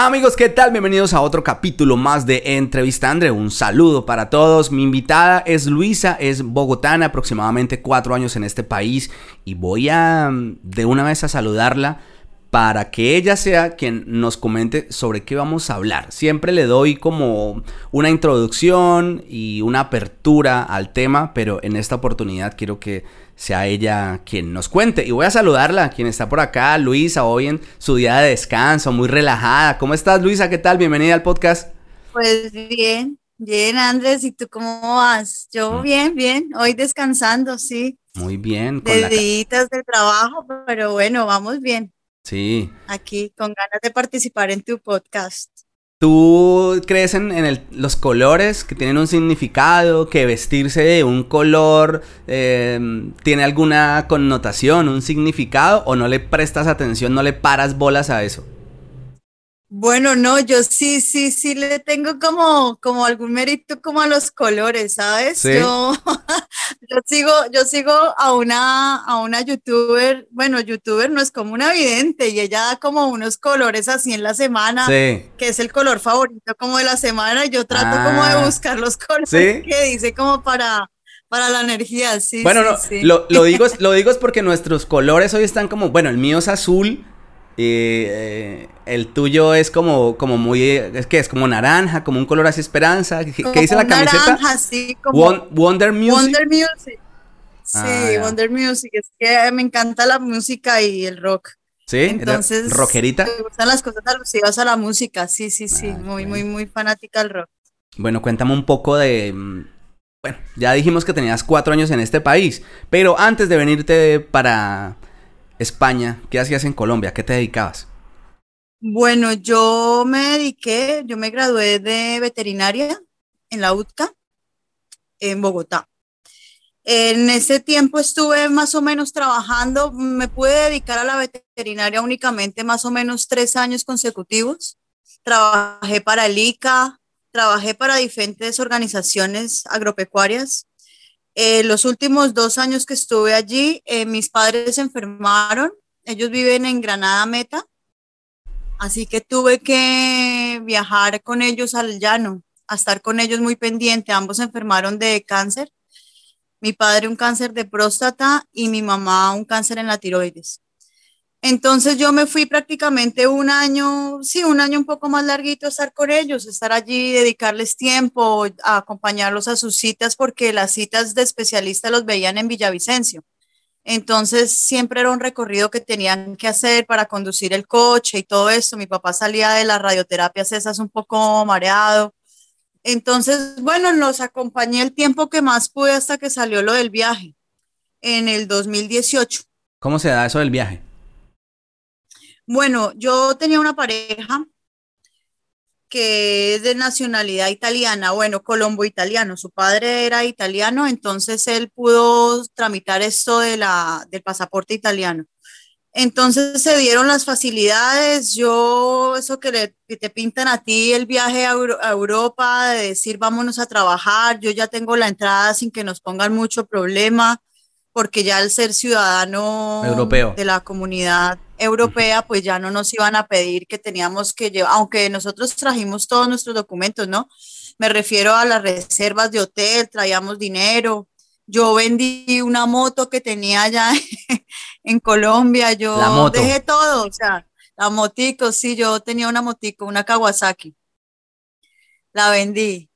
Amigos, ¿qué tal? Bienvenidos a otro capítulo más de Entrevista Andre. Un saludo para todos. Mi invitada es Luisa, es bogotana, aproximadamente cuatro años en este país y voy a de una vez a saludarla para que ella sea quien nos comente sobre qué vamos a hablar. Siempre le doy como una introducción y una apertura al tema, pero en esta oportunidad quiero que sea ella quien nos cuente. Y voy a saludarla, quien está por acá, Luisa, hoy en su día de descanso, muy relajada. ¿Cómo estás, Luisa? ¿Qué tal? Bienvenida al podcast. Pues bien, bien, Andrés. ¿Y tú cómo vas? Yo mm. bien, bien. Hoy descansando, sí. Muy bien. Con Deditas del trabajo, pero bueno, vamos bien. Sí. Aquí, con ganas de participar en tu podcast. ¿Tú crees en, los colores que tienen un significado, que vestirse de un color em, tiene alguna connotación, un significado, o no le prestas atención, no le paras bolas a eso? Bueno, no, yo sí, sí, sí le tengo como, como algún mérito como a los colores, ¿sabes? Yo, yo sigo, yo sigo a una, a una youtuber, bueno, youtuber no es como una vidente y ella da como unos colores así en la semana, que es el color favorito como de la semana y yo trato como de ah. buscar los colores que dice como para, para la energía, sí. Bueno, Lo, lo, digo, lo digo es porque nuestros colores hoy están como, bueno, el mío es azul y eh, el tuyo es como, como muy, es que es como naranja, como un color así esperanza. ¿Qué, dice la camiseta? Naranja, sí, como Wonder Music. Wonder Music. Sí, ah, Wonder Music. Es que me encanta la música y el rock. Sí, entonces. ¿Rockerita? Me gustan las cosas alusivas a la música. Sí, sí, sí. Ah, muy, muy, muy fanática del rock. Bueno, cuéntame un poco de. Mm, bueno, ya dijimos que tenías cuatro años en este país, pero antes de venirte para España, ¿qué hacías en Colombia? ¿Qué te dedicabas? Bueno, yo me dediqué, yo me gradué de veterinaria en la UTCA, en Bogotá. En ese tiempo estuve más o menos trabajando, me pude dedicar a la veterinaria únicamente más o menos tres años consecutivos. Trabajé para el ICA, trabajé para diferentes organizaciones agropecuarias, eh, los últimos dos años que estuve allí, eh, mis padres se enfermaron. Ellos viven en Granada Meta. Así que tuve que viajar con ellos al llano, a estar con ellos muy pendiente. Ambos se enfermaron de cáncer. Mi padre un cáncer de próstata y mi mamá un cáncer en la tiroides. Entonces yo me fui prácticamente un año, sí, un año un poco más larguito a estar con ellos, estar allí, dedicarles tiempo, a acompañarlos a sus citas, porque las citas de especialistas los veían en Villavicencio. Entonces siempre era un recorrido que tenían que hacer para conducir el coche y todo esto. Mi papá salía de las radioterapias esas un poco mareado. Entonces, bueno, los acompañé el tiempo que más pude hasta que salió lo del viaje en el 2018. ¿Cómo se da eso del viaje? Bueno, yo tenía una pareja que es de nacionalidad italiana, bueno, colombo italiano, su padre era italiano, entonces él pudo tramitar esto de la, del pasaporte italiano. Entonces se dieron las facilidades, yo, eso que, te pintan a ti el viaje a, a, Europa, de decir vámonos a trabajar, yo ya tengo la entrada sin que nos pongan mucho problema, porque ya al ser ciudadano Europeo. de la comunidad europea, pues ya no nos iban a pedir que teníamos que llevar, aunque nosotros trajimos todos nuestros documentos, ¿no? Me refiero a las reservas de hotel, traíamos dinero. Yo vendí una moto que tenía allá en Colombia, yo dejé todo, o sea, la motico, sí, yo tenía una motico, una Kawasaki. La vendí.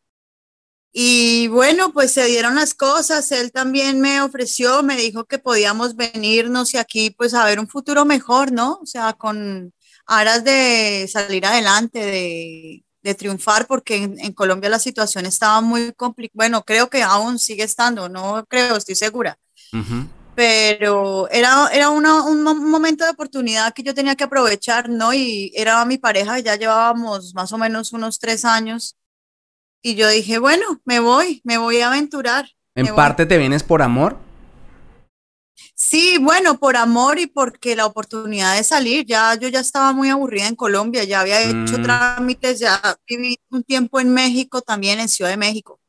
Y bueno, pues se dieron las cosas. Él también me ofreció, me dijo que podíamos venirnos y aquí pues a ver un futuro mejor, ¿no? O sea, con aras de salir adelante, de, de triunfar, porque en, Colombia la situación estaba muy complicada. Bueno, creo que aún sigue estando, no creo, estoy segura. Pero era, era una, un momento de oportunidad que yo tenía que aprovechar, ¿no? Y era mi pareja, ya llevábamos más o menos unos tres años y yo dije, bueno, me voy, me voy a aventurar. ¿En parte te vienes por amor? Sí, bueno, por amor y porque la oportunidad de salir, ya yo ya estaba muy aburrida en Colombia, ya había hecho mm. trámites, ya viví un tiempo en México, también en Ciudad de México.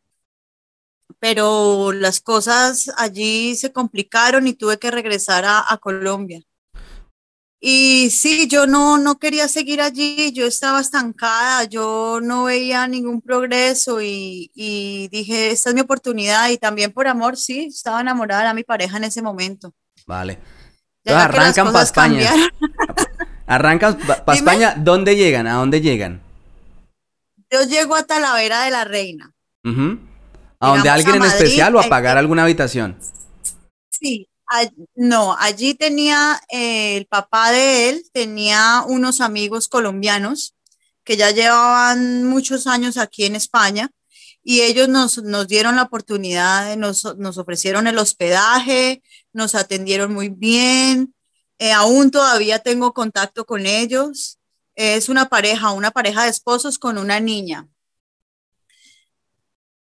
Pero las cosas allí se complicaron y tuve que regresar a, a Colombia. Y sí, yo no, no quería seguir allí, yo estaba estancada, yo no veía ningún progreso y, y dije, esta es mi oportunidad y también por amor, sí, estaba enamorada de mi pareja en ese momento. Vale. arrancan para España. arrancan para España, ¿dónde llegan? ¿A dónde llegan? Yo llego a Talavera de la Reina. ¿A donde alguien en especial o a pagar alguna habitación? Sí, no, allí tenía eh, el papá de él, tenía unos amigos colombianos que ya llevaban muchos años aquí en España y ellos nos, dieron la oportunidad, nos, ofrecieron el hospedaje, nos atendieron muy bien, eh, aún todavía tengo contacto con ellos. Es una pareja, una pareja de esposos con una niña.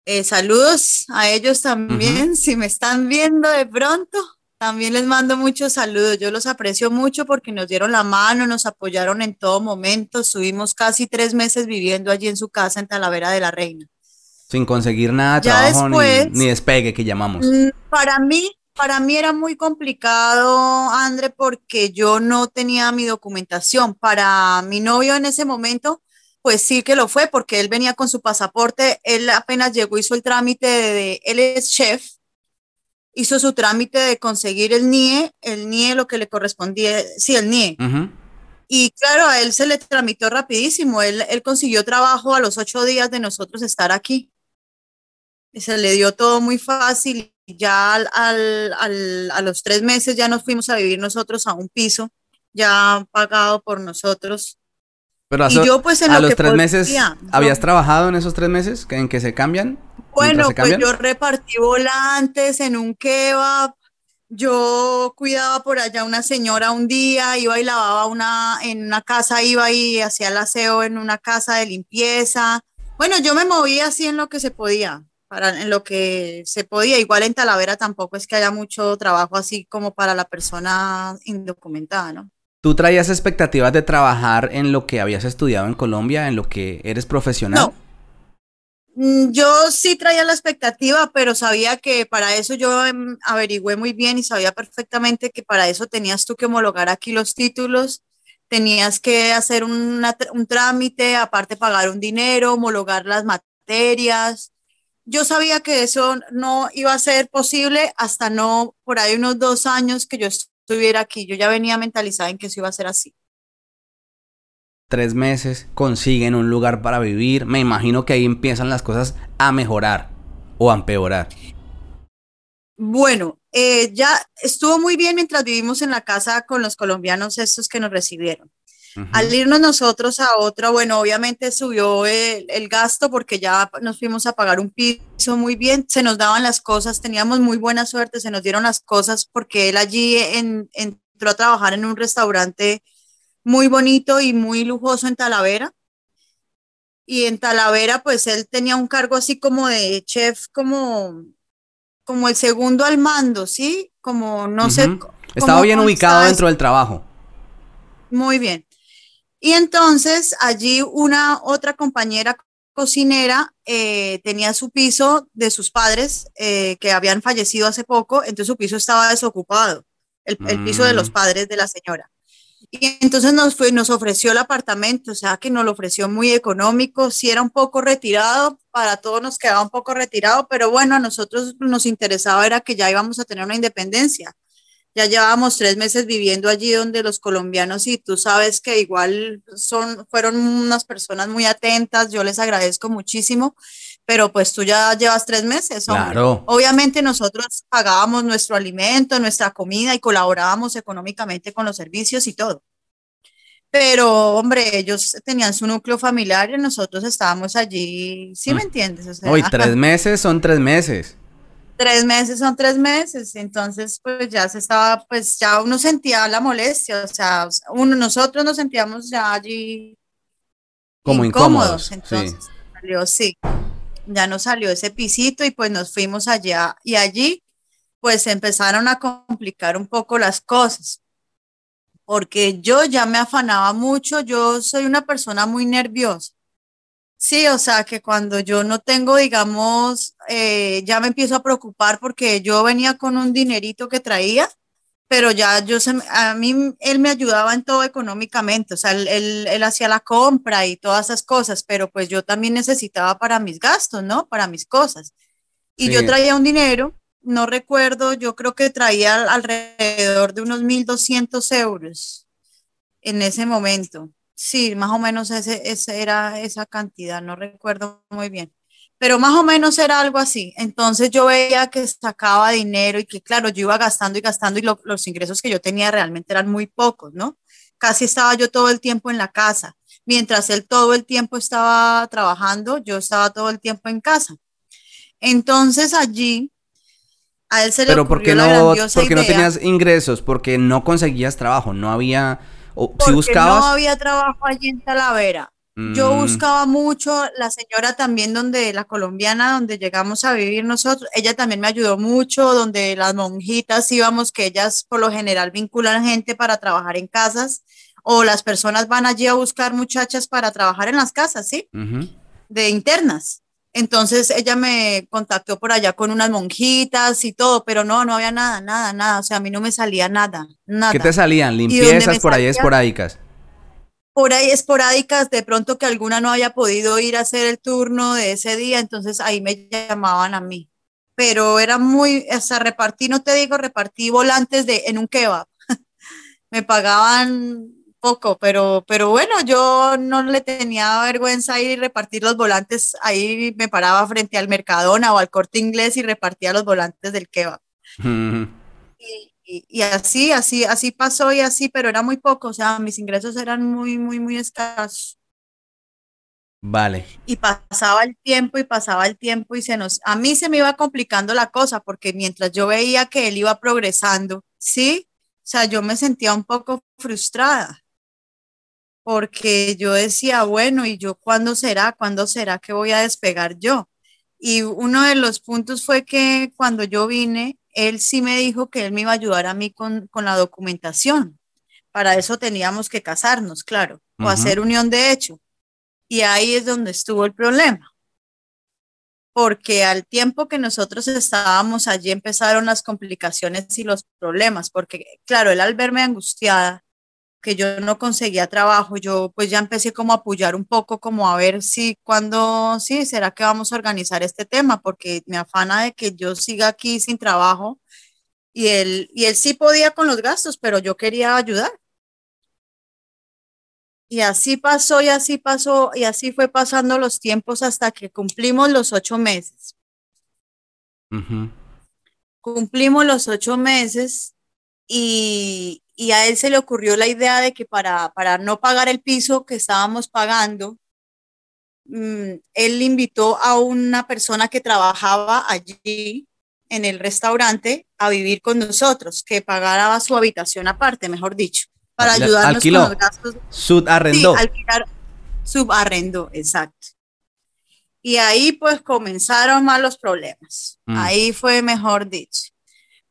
Eh, saludos a ellos también, si me están viendo de pronto. También les mando muchos saludos. Yo los aprecio mucho porque nos dieron la mano, nos apoyaron en todo momento. Estuvimos casi tres meses viviendo allí en su casa en Talavera de la Reina. Sin conseguir nada de trabajo ni, despegue que llamamos. Mm, para mí, para mí era muy complicado, André, porque yo no tenía mi documentación. Para mi novio en ese momento, pues sí que lo fue, porque él venía con su pasaporte. Él apenas llegó, hizo el trámite de, él es chef hizo su trámite de conseguir el NIE, el NIE lo que le correspondía, sí, el NIE. Y claro, a él se le tramitó rapidísimo, él, él consiguió trabajo a los ocho días de nosotros estar aquí. Y se le dio todo muy fácil. Ya al, al, a los tres meses ya nos fuimos a vivir nosotros a un piso, ya pagado por nosotros. Pero a, y yo, pues, en a los tres meses, ¿habías trabajado en esos tres meses en que se cambian? Bueno, pues yo repartí volantes en un kebab, yo cuidaba por allá una señora un día, iba y lavaba una, en una casa, iba y hacía el aseo en una casa de limpieza. Bueno, yo me movía así en lo que se podía, para, en lo que se podía. Igual en Talavera tampoco es que haya mucho trabajo así como para la persona indocumentada, ¿no? ¿Tú traías expectativas de trabajar en lo que habías estudiado en Colombia, en lo que eres profesional? No. Mm, yo sí traía la expectativa, pero sabía que para eso yo em, averigüé muy bien y sabía perfectamente que para eso tenías tú que homologar aquí los títulos, tenías que hacer un trámite, aparte pagar un dinero, homologar las materias. Yo sabía que eso no iba a ser posible hasta no por ahí unos dos años que yo estuviera aquí. Yo ya venía mentalizada en que eso iba a ser así tres meses, consiguen un lugar para vivir. Me imagino que ahí empiezan las cosas a mejorar o a empeorar. Bueno, eh, ya estuvo muy bien mientras vivimos en la casa con los colombianos estos que nos recibieron. Al irnos nosotros a otra, bueno, obviamente subió el, gasto porque ya nos fuimos a pagar un piso muy bien, se nos daban las cosas, teníamos muy buena suerte, se nos dieron las cosas porque él allí entró a trabajar en un restaurante muy bonito y muy lujoso en Talavera. Y en Talavera, pues él tenía un cargo así como de chef, como, como el segundo al mando, ¿sí? Como no sé. Estaba bien ubicado dentro del trabajo. Muy bien. Y entonces allí una otra compañera cocinera eh, tenía su piso de sus padres eh, que habían fallecido hace poco, entonces su piso estaba desocupado, el, el piso de los mm. padres de la señora. Y entonces nos, fue, nos ofreció el apartamento, o sea que nos lo ofreció muy económico, sí era un poco retirado, para todos nos quedaba un poco retirado, pero bueno, a nosotros nos interesaba era que ya íbamos a tener una independencia. Ya llevábamos tres meses viviendo allí donde los colombianos y tú sabes que igual son, fueron unas personas muy atentas, yo les agradezco muchísimo, pero pues tú ya llevas tres meses. Claro. Obviamente nosotros pagábamos nuestro alimento, nuestra comida y colaborábamos económicamente con los servicios y todo. Pero, hombre, ellos tenían su núcleo familiar y nosotros estábamos allí, ¿sí me mm. entiendes? O tres meses son tres meses. Tres meses son tres meses, entonces pues ya se estaba, pues ya uno sentía la molestia, o sea, uno, nosotros nos sentíamos ya allí como incómodos, entonces salió, sí ya nos salió ese pisito y pues nos fuimos allá y allí pues empezaron a complicar un poco las cosas, porque yo ya me afanaba mucho, yo soy una persona muy nerviosa. Sí, o sea que cuando yo no tengo, digamos, eh, ya me empiezo a preocupar porque yo venía con un dinerito que traía, pero ya yo se, a mí él me ayudaba en todo económicamente, o sea, él, él, hacía la compra y todas esas cosas, pero pues yo también necesitaba para mis gastos, ¿no? Para mis cosas. Y yo traía un dinero, no recuerdo, yo creo que traía alrededor de unos 1.200 euros en ese momento. Sí, más o menos ese, ese era esa cantidad, no recuerdo muy bien pero más o menos era algo así. Entonces yo veía que sacaba dinero y que claro, yo iba gastando y gastando y los ingresos que yo tenía realmente eran muy pocos, ¿no? Casi estaba yo todo el tiempo en la casa. Mientras él todo el tiempo estaba trabajando, yo estaba todo el tiempo en casa. Entonces allí a él se le Pero ¿por qué no, porque no tenías ingresos? Porque no conseguías trabajo, no había... O, si buscabas... no había trabajo allí en Talavera. Yo mm. buscaba mucho, la señora también donde, la colombiana donde llegamos a vivir nosotros, ella también me ayudó mucho, donde las monjitas íbamos, que ellas por lo general vinculan gente para trabajar en casas, o las personas van allí a buscar muchachas para trabajar en las casas, ¿sí? De internas. Entonces ella me contactó por allá con unas monjitas y todo, pero no, no había nada, nada, nada, o sea, a mí no me salía nada, nada. ¿Qué te salían? Limpiezas por ahí esporádicas por ahí esporádicas, de pronto que alguna no haya podido ir a hacer el turno de ese día, entonces ahí me llamaban a mí. Pero era muy, hasta repartí, no te digo, repartí volantes de, en un kebab. me pagaban poco, pero, pero bueno, yo no le tenía vergüenza ir y repartir los volantes. Ahí me paraba frente al Mercadona o al corte inglés y repartía los volantes del kebab. y, y, así, así, así pasó y así, pero era muy poco, o sea, mis ingresos eran muy, muy, muy escasos. Vale. Y pasaba el tiempo y pasaba el tiempo y se nos, a mí se me iba complicando la cosa porque mientras yo veía que él iba progresando, sí, o sea, yo me sentía un poco frustrada porque yo decía, bueno, ¿y yo cuándo será? ¿Cuándo será que voy a despegar yo? Y uno de los puntos fue que cuando yo vine, él sí me dijo que él me iba a ayudar a mí con, la documentación. Para eso teníamos que casarnos, claro, o hacer unión de hecho. Y ahí es donde estuvo el problema. Porque al tiempo que nosotros estábamos allí empezaron las complicaciones y los problemas, porque claro, él al verme angustiada, que yo no conseguía trabajo, yo pues ya empecé como a apoyar un poco, como a ver si cuando, sí, será que vamos a organizar este tema, porque me afana de que yo siga aquí sin trabajo y él, y él sí podía con los gastos, pero yo quería ayudar. Y así pasó y así pasó y así fue pasando los tiempos hasta que cumplimos los ocho meses. Cumplimos los ocho meses y, y a él se le ocurrió la idea de que para, para no pagar el piso que estábamos pagando, mm, él invitó a una persona que trabajaba allí en el restaurante a vivir con nosotros, que pagara su habitación aparte, mejor dicho, para ayudarnos con los gastos. Subarrendó. Sí, alquilar, subarrendó, exacto. Y ahí pues comenzaron más los problemas. Mm. Ahí fue mejor dicho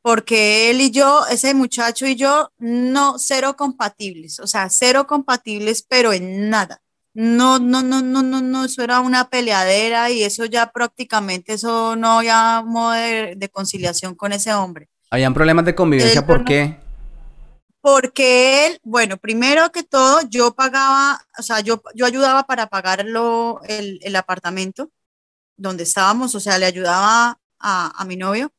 porque él y yo, ese muchacho y yo, no, cero compatibles, o sea, cero compatibles, pero en nada. No, no, no, no, no, no, eso era una peleadera y eso ya prácticamente, eso no había modo de, conciliación con ese hombre. Habían problemas de convivencia, ¿por qué? Porque él, bueno, primero que todo, yo pagaba, o sea, yo, yo ayudaba para pagar el, el apartamento donde estábamos, o sea, le ayudaba a, a mi novio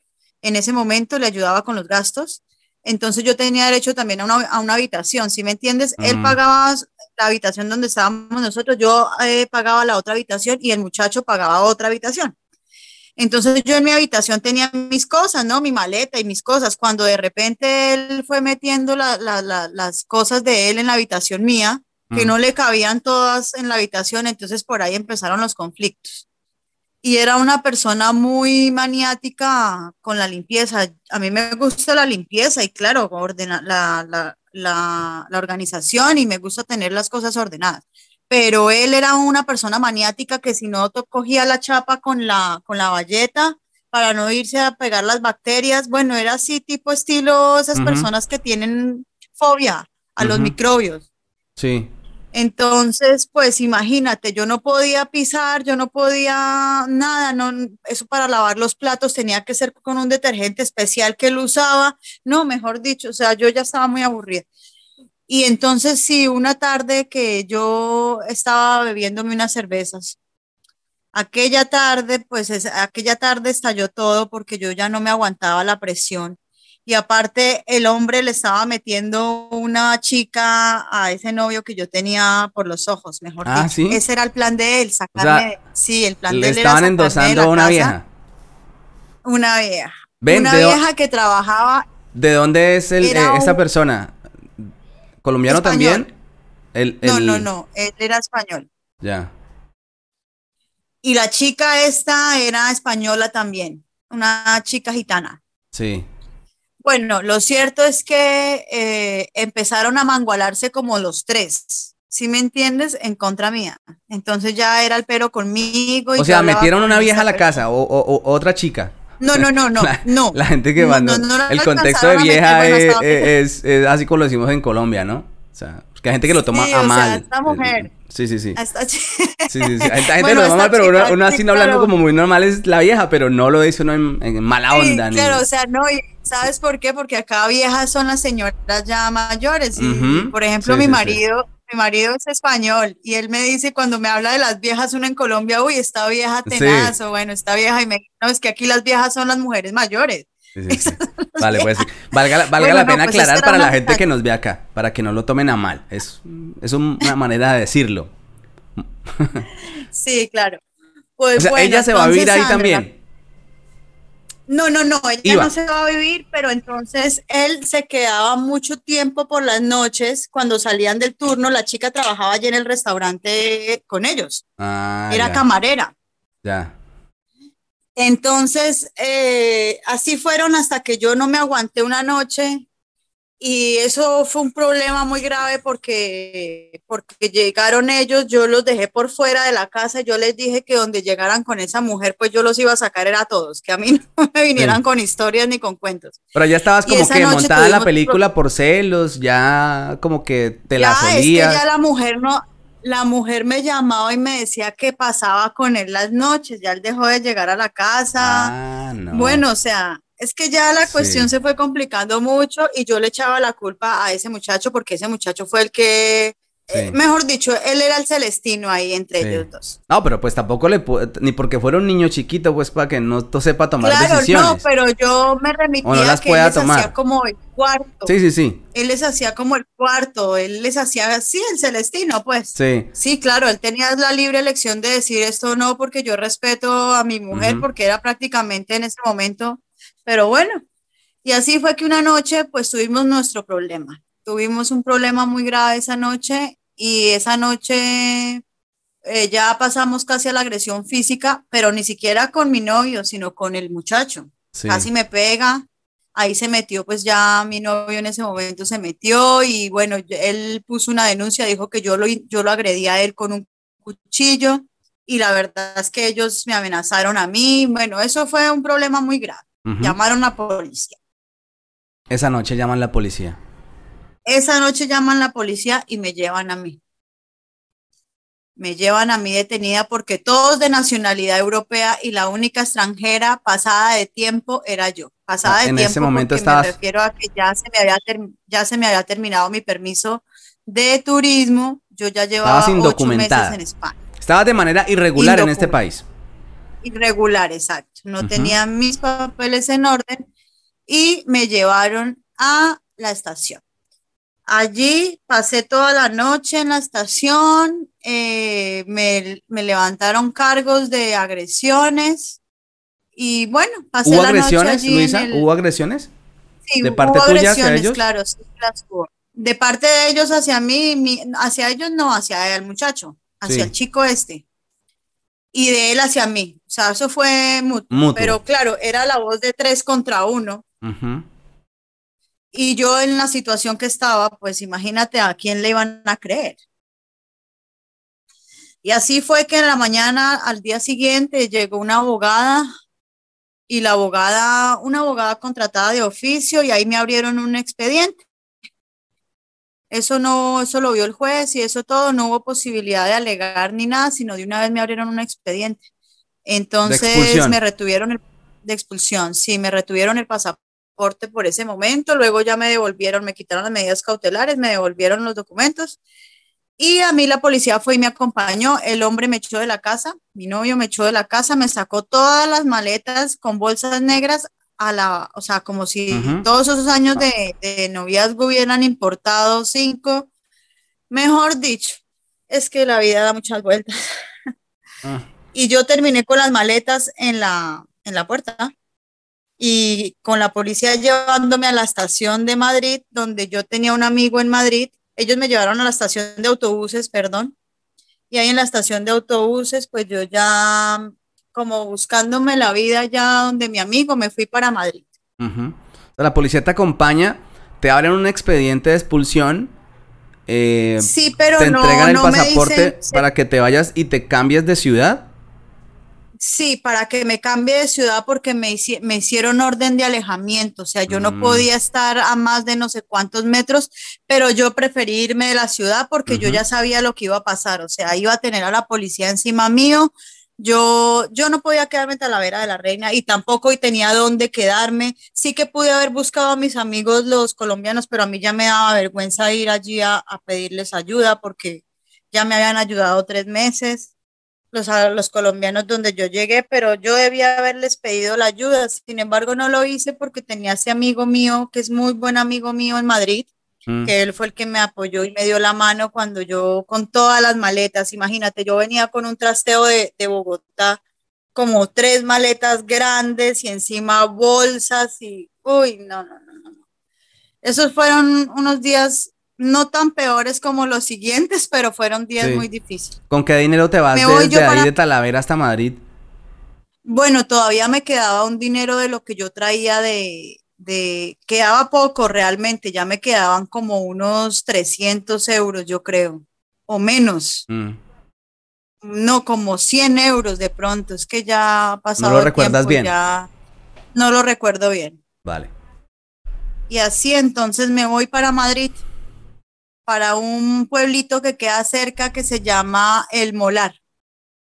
en ese momento le ayudaba con los gastos. Entonces yo tenía derecho también a una, habitación, ¿sí me entiendes? Él mm. pagaba la habitación donde estábamos nosotros, yo eh, pagaba la otra habitación y el muchacho pagaba otra habitación. Entonces yo en mi habitación tenía mis cosas, ¿no? Mi maleta y mis cosas. Cuando de repente él fue metiendo las cosas de él en la habitación mía, que mm. no le cabían todas en la habitación, entonces por ahí empezaron los conflictos y era una persona muy maniática con la limpieza. A mí me gusta la limpieza y claro, ordena, la, la, la, la, organización y me gusta tener las cosas ordenadas. Pero él era una persona maniática que si no cogía la chapa con la, con la valleta para no irse a pegar las bacterias, bueno, era así tipo estilo esas personas que tienen fobia a los microbios. Sí. Entonces, pues imagínate, yo no podía pisar, yo no podía nada, no, eso para lavar los platos tenía que ser con un detergente especial que él usaba, no, mejor dicho, o sea, yo ya estaba muy aburrida. Y entonces sí, una tarde que yo estaba bebiéndome unas cervezas, aquella tarde, pues aquella tarde estalló todo porque yo ya no me aguantaba la presión y aparte el hombre le estaba metiendo una chica a ese novio que yo tenía por los ojos, mejor ah, dicho. Ese era el plan de él, sacarme, sí, el plan de él estaban endosando a una vieja. Una vieja. una vieja que trabajaba. ¿De dónde es el, eh, esa persona? ¿Colombiano también? El, No, no, no, él era español. Ya. Y la chica esta era española también, una chica gitana. Sí. Bueno, lo cierto es que eh, empezaron a mangualarse como los tres, ¿sí me entiendes? En contra mía. Entonces ya era el pero conmigo. Y o sea, metieron una vieja a la casa o, otra chica. No, no, no, no, la, no. La gente que mandó. el contexto de vieja es, así como lo decimos en Colombia, ¿no? O sea, que hay gente que lo toma a mal. Sea, esta mujer. Sí, sí, sí. sí, sí, sí. Hay gente lo toma mal, pero uno, así no hablando como muy normal es la vieja, pero no lo dice uno en, mala onda. Claro, o sea, no, ¿sabes por qué? Porque acá viejas son las señoras ya mayores. Y, por ejemplo, mi marido, mi marido es español y él me dice cuando me habla de las viejas, uno en Colombia, uy, está vieja tenaz, o bueno, está vieja, y me no, es que aquí las viejas son las mujeres mayores. vale, pues valga, valga la pena pues aclarar para la gente que nos ve acá, para que no lo tomen a mal. Es, es una manera de decirlo. sí, claro. Pues, ella se va a vivir ahí también. No, no, no, ella no se va a vivir, pero entonces él se quedaba mucho tiempo por las noches cuando salían del turno. La chica trabajaba allí en el restaurante con ellos. Ah, Era camarera. Ya. Entonces, eh, así fueron hasta que yo no me aguanté una noche y eso fue un problema muy grave porque, porque llegaron ellos, yo los dejé por fuera de la casa, yo les dije que donde llegaran con esa mujer, pues yo los iba a sacar era a todos, que a mí no me vinieran con historias ni con cuentos. Pero ya estabas como que montada la película por celos, ya como que te la solías. ya la mujer no, la mujer me llamaba y me decía que pasaba con él las noches, ya él dejó de llegar a la casa. Ah, bueno, o sea, es que ya la cuestión se fue complicando mucho y yo le echaba la culpa a ese muchacho porque ese muchacho fue el que eh, mejor dicho, él era el celestino ahí entre ellos dos. No, pero pues tampoco le ni porque fuera un niño chiquito, pues para que no sepa tomar decisiones. No, pero yo me remitía a que él les hacía como el cuarto. Sí, sí, sí. Él les hacía como el cuarto, él les hacía así el celestino, pues. Sí. Sí, claro, él tenía la libre elección de decir esto no porque yo respeto a mi mujer porque era prácticamente en ese momento, pero bueno. Y así fue que una noche pues tuvimos nuestro problema tuvimos un problema muy grave esa noche y esa noche eh, ya pasamos casi a la agresión física, pero ni siquiera con mi novio, sino con el muchacho. Casi me pega, ahí se metió, pues ya mi novio en ese momento se metió y bueno, él puso una denuncia, dijo que yo lo, yo lo agredí a él con un cuchillo y la verdad es que ellos me amenazaron a mí, bueno, eso fue un problema muy grave. Llamaron a la policía. Esa noche llaman a la policía. Esa noche llaman la policía y me llevan a mí. Me llevan a mí detenida porque todos de nacionalidad europea y la única extranjera pasada de tiempo era yo. Pasada de en tiempo ese momento porque me refiero a que ya se me había ya se me había terminado mi permiso de turismo. Yo ya llevaba ocho meses en España. Estaba de manera irregular en este país. Irregular, exacto. No tenía mis papeles en orden y me llevaron a la estación. Allí pasé toda la noche en la estación, eh, me, levantaron cargos de agresiones y bueno, pasé ¿Hubo agresiones, Luisa? ¿Hubo agresiones? Sí, ¿De parte tuya hacia ellos? Claro, sí, las hubo. De parte de ellos hacia mí, hacia ellos no, hacia el muchacho, hacia el chico este. Y de él hacia mí. O sea, eso fue mutuo. Pero claro, era la voz de tres contra uno. Y yo en la situación que estaba, pues imagínate a quién le iban a creer. Y así fue que en la mañana, al día siguiente, llegó una abogada y la abogada, una abogada contratada de oficio y ahí me abrieron un expediente. Eso no, eso lo vio el juez y eso todo, no hubo posibilidad de alegar ni nada, sino de una vez me abrieron un expediente. Entonces me retuvieron el, de expulsión, sí, me retuvieron el pasaporte por ese momento, luego ya me devolvieron, me quitaron las medidas cautelares, me devolvieron los documentos y a mí la policía fue y me acompañó, el hombre me echó de la casa, mi novio me echó de la casa, me sacó todas las maletas con bolsas negras a la, o sea, como si todos esos años de, de noviazgo hubieran importado cinco, mejor dicho, es que la vida da muchas vueltas. Ah. Y yo terminé con las maletas en la, en la puerta y con la policía llevándome a la estación de Madrid, donde yo tenía un amigo en Madrid. Ellos me llevaron a la estación de autobuses, perdón. Y ahí en la estación de autobuses, pues yo ya como buscándome la vida ya donde mi amigo me fui para Madrid. La policía te acompaña, te abren un expediente de expulsión. Eh, sí, pero te entregan el pasaporte para que te vayas y te cambies de ciudad. Sí, para que me cambie de ciudad porque me, me hicieron orden de alejamiento, o sea, yo no mm. podía estar a más de no sé cuántos metros, pero yo preferí irme de la ciudad porque yo ya sabía lo que iba a pasar, o sea, iba a tener a la policía encima mío, yo, yo no podía quedarme en Talavera de la Reina y tampoco tenía dónde quedarme. Sí que pude haber buscado a mis amigos los colombianos, pero a mí ya me daba vergüenza ir allí a, a pedirles ayuda porque ya me habían ayudado tres meses los, a los colombianos donde yo llegué, pero yo debía haberles pedido la ayuda. Sin embargo, no lo hice porque tenía ese amigo mío, que es muy buen amigo mío en Madrid, mm. que él fue el que me apoyó y me dio la mano cuando yo, con todas las maletas, imagínate, yo venía con un trasteo de, de Bogotá, como tres maletas grandes y encima bolsas y, uy, no, no, no, no. Esos fueron unos días no tan peores como los siguientes, pero fueron días muy difíciles. ¿Con qué dinero te vas desde ahí de Talavera hasta Madrid? Bueno, todavía me quedaba un dinero de lo que yo traía de, de, quedaba poco realmente, ya me quedaban como unos 300 euros, yo creo, o menos. Mm. No, como 100 euros de pronto, es que ya ha pasado. ¿No lo recuerdas bien? Ya no lo recuerdo bien. Vale. Y así entonces me voy para Madrid para un pueblito que queda cerca que se llama El Molar.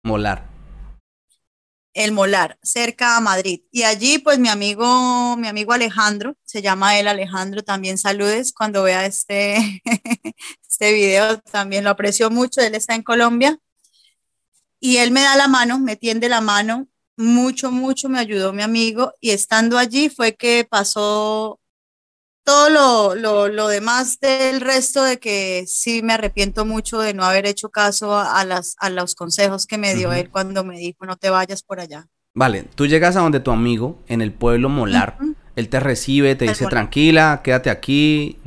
Molar. El Molar, cerca a Madrid. Y allí, pues mi amigo, mi amigo Alejandro, se llama él Alejandro, también saludes cuando vea este, este video, también lo aprecio mucho, él está en Colombia. Y él me da la mano, me tiende la mano, mucho, mucho me ayudó mi amigo. Y estando allí fue que pasó todo lo, lo, lo, demás del resto de que sí me arrepiento mucho de no haber hecho caso a, las, a los consejos que me dio él cuando me dijo no te vayas por allá. Vale, tú llegas a donde tu amigo, en el pueblo Molar, él te recibe, te dice tranquila, quédate aquí,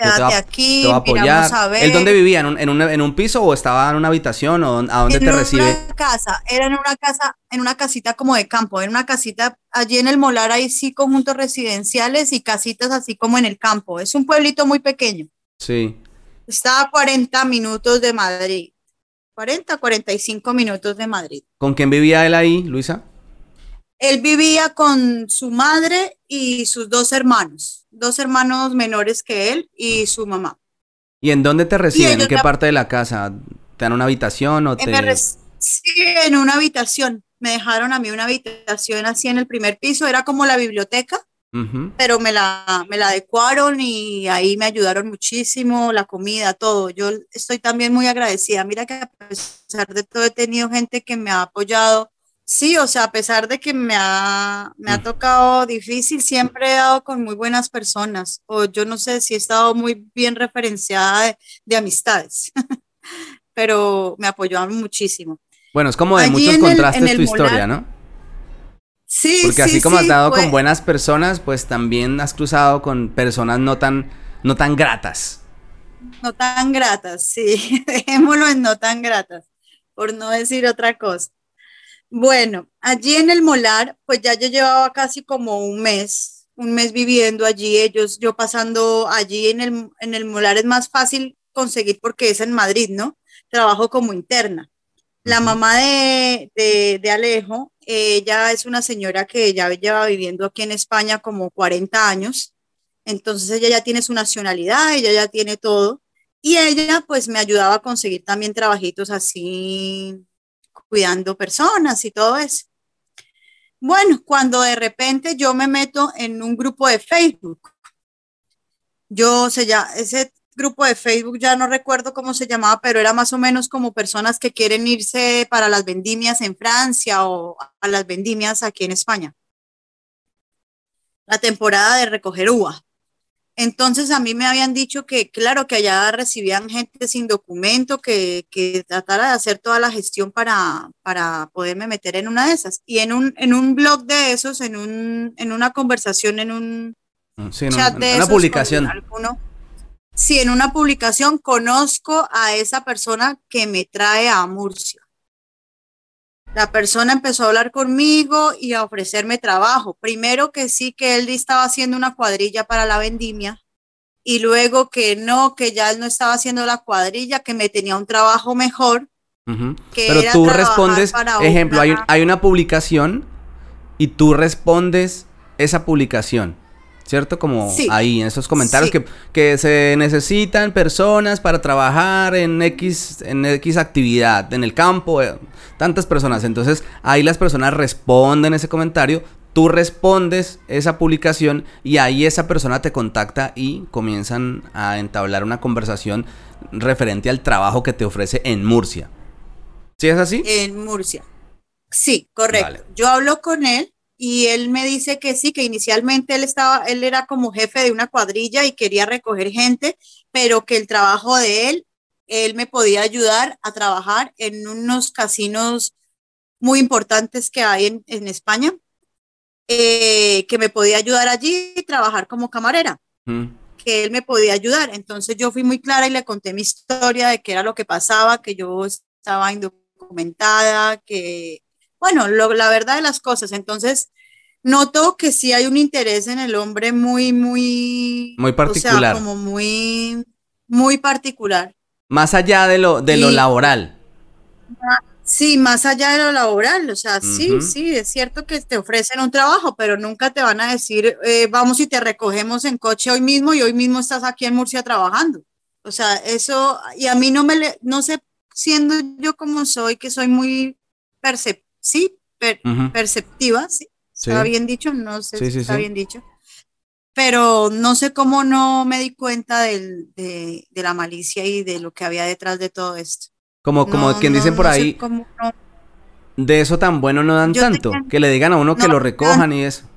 quédate aquí, te va a apoyar. A ¿Él dónde vivía? ¿En un, en, un, piso o estaba en una habitación o a dónde te recibe? En una casa, era en una casa, en una casita como de campo, en una casita, allí en el Molar hay sí conjuntos residenciales y casitas así como en el campo. Es un pueblito muy pequeño. Sí. Está a 40 minutos de Madrid. 40, 45 minutos de Madrid. ¿Con quién vivía él ahí, Luisa? Él vivía con su madre y sus dos hermanos, dos hermanos menores que él y su mamá. ¿Y en dónde te reciben? ¿En qué parte de la casa? ¿Te dan una habitación o te...? Sí, en una habitación. Me dejaron a mí una habitación así en el primer piso, era como la biblioteca, pero me la, me la adecuaron y ahí me ayudaron muchísimo, la comida, todo. Yo estoy también muy agradecida. Mira que a pesar de todo he tenido gente que me ha apoyado Sí, o sea, a pesar de que me ha, me ha mm. tocado difícil, siempre he dado con muy buenas personas, o yo no sé si he estado muy bien referenciada de, amistades, pero me apoyaron muchísimo. Bueno, es como de muchos contrastes tu historia, ¿no? Sí, Porque así como has dado con buenas personas, pues también has cruzado con personas no tan, no tan gratas. No tan gratas, sí, dejémoslo en no tan gratas, por no decir otra cosa. Bueno, allí en el Molar, pues ya yo llevaba casi como un mes, un mes viviendo allí, ellos, yo pasando allí en el, en el Molar es más fácil conseguir porque es en Madrid, ¿no? Trabajo como interna. La mamá de, de, Alejo, ella es una señora que ya lleva viviendo aquí en España como 40 años, entonces ella ya tiene su nacionalidad, ella ya tiene todo, Y ella pues me ayudaba a conseguir también trabajitos así, cuidando personas y todo eso. Bueno, cuando de repente yo me meto en un grupo de Facebook, yo sé ya, ese grupo de Facebook ya no recuerdo cómo se llamaba, pero era más o menos como personas que quieren irse para las vendimias en Francia o a las vendimias aquí en España. La temporada de recoger uva. Entonces a mí me habían dicho que, claro, que allá recibían gente sin documento, que, que tratara de hacer toda la gestión para, para poderme meter en una de esas. Y en un, en un blog de esos, en, un, en una conversación, en un mm, chat de una publicación. sí, en una publicación conozco a esa persona que me trae a Murcia. La persona empezó a hablar conmigo y a ofrecerme trabajo. Primero que sí, que él estaba haciendo una cuadrilla para la vendimia y luego que no, que ya él no estaba haciendo la cuadrilla, que me tenía un trabajo mejor. Pero tú respondes, ejemplo, hay, hay una publicación y tú respondes esa publicación. ¿Cierto? Como ahí en esos comentarios que, que, se necesitan personas para trabajar en X, en X actividad, en el campo, eh, tantas personas. Entonces ahí las personas responden ese comentario, tú respondes esa publicación y ahí esa persona te contacta y comienzan a entablar una conversación referente al trabajo que te ofrece en Murcia. ¿Sí es así? En Murcia. Sí, correcto. Yo hablo con él y él me dice que sí, que inicialmente él estaba, él era como jefe de una cuadrilla y quería recoger gente, pero que el trabajo de él, él me podía ayudar a trabajar en unos casinos muy importantes que hay en, España, eh, que me podía ayudar allí y trabajar como camarera. Mm. que él me podía ayudar. Entonces yo fui muy clara y le conté mi historia de qué era lo que pasaba, que yo estaba indocumentada, que bueno, la verdad de las cosas. Entonces, noto que sí hay un interés en el hombre muy, muy... Muy particular. como muy, muy particular. Más allá de lo, de lo laboral. Sí, más allá de lo laboral, o sea, sí, sí, es cierto que te ofrecen un trabajo, pero nunca te van a decir, eh, vamos y te recogemos en coche hoy mismo y hoy mismo estás aquí en Murcia trabajando. O sea, eso, y a mí no me, no sé, siendo yo como soy, que soy muy perceptiva, sí, perceptiva, sí, está bien dicho, no sé si está bien dicho, pero no sé cómo no me di cuenta de, la malicia y de lo que había detrás de todo esto. Como, como quien dicen por ahí, de eso tan bueno no dan tanto, que le digan a uno que lo recojan y eso.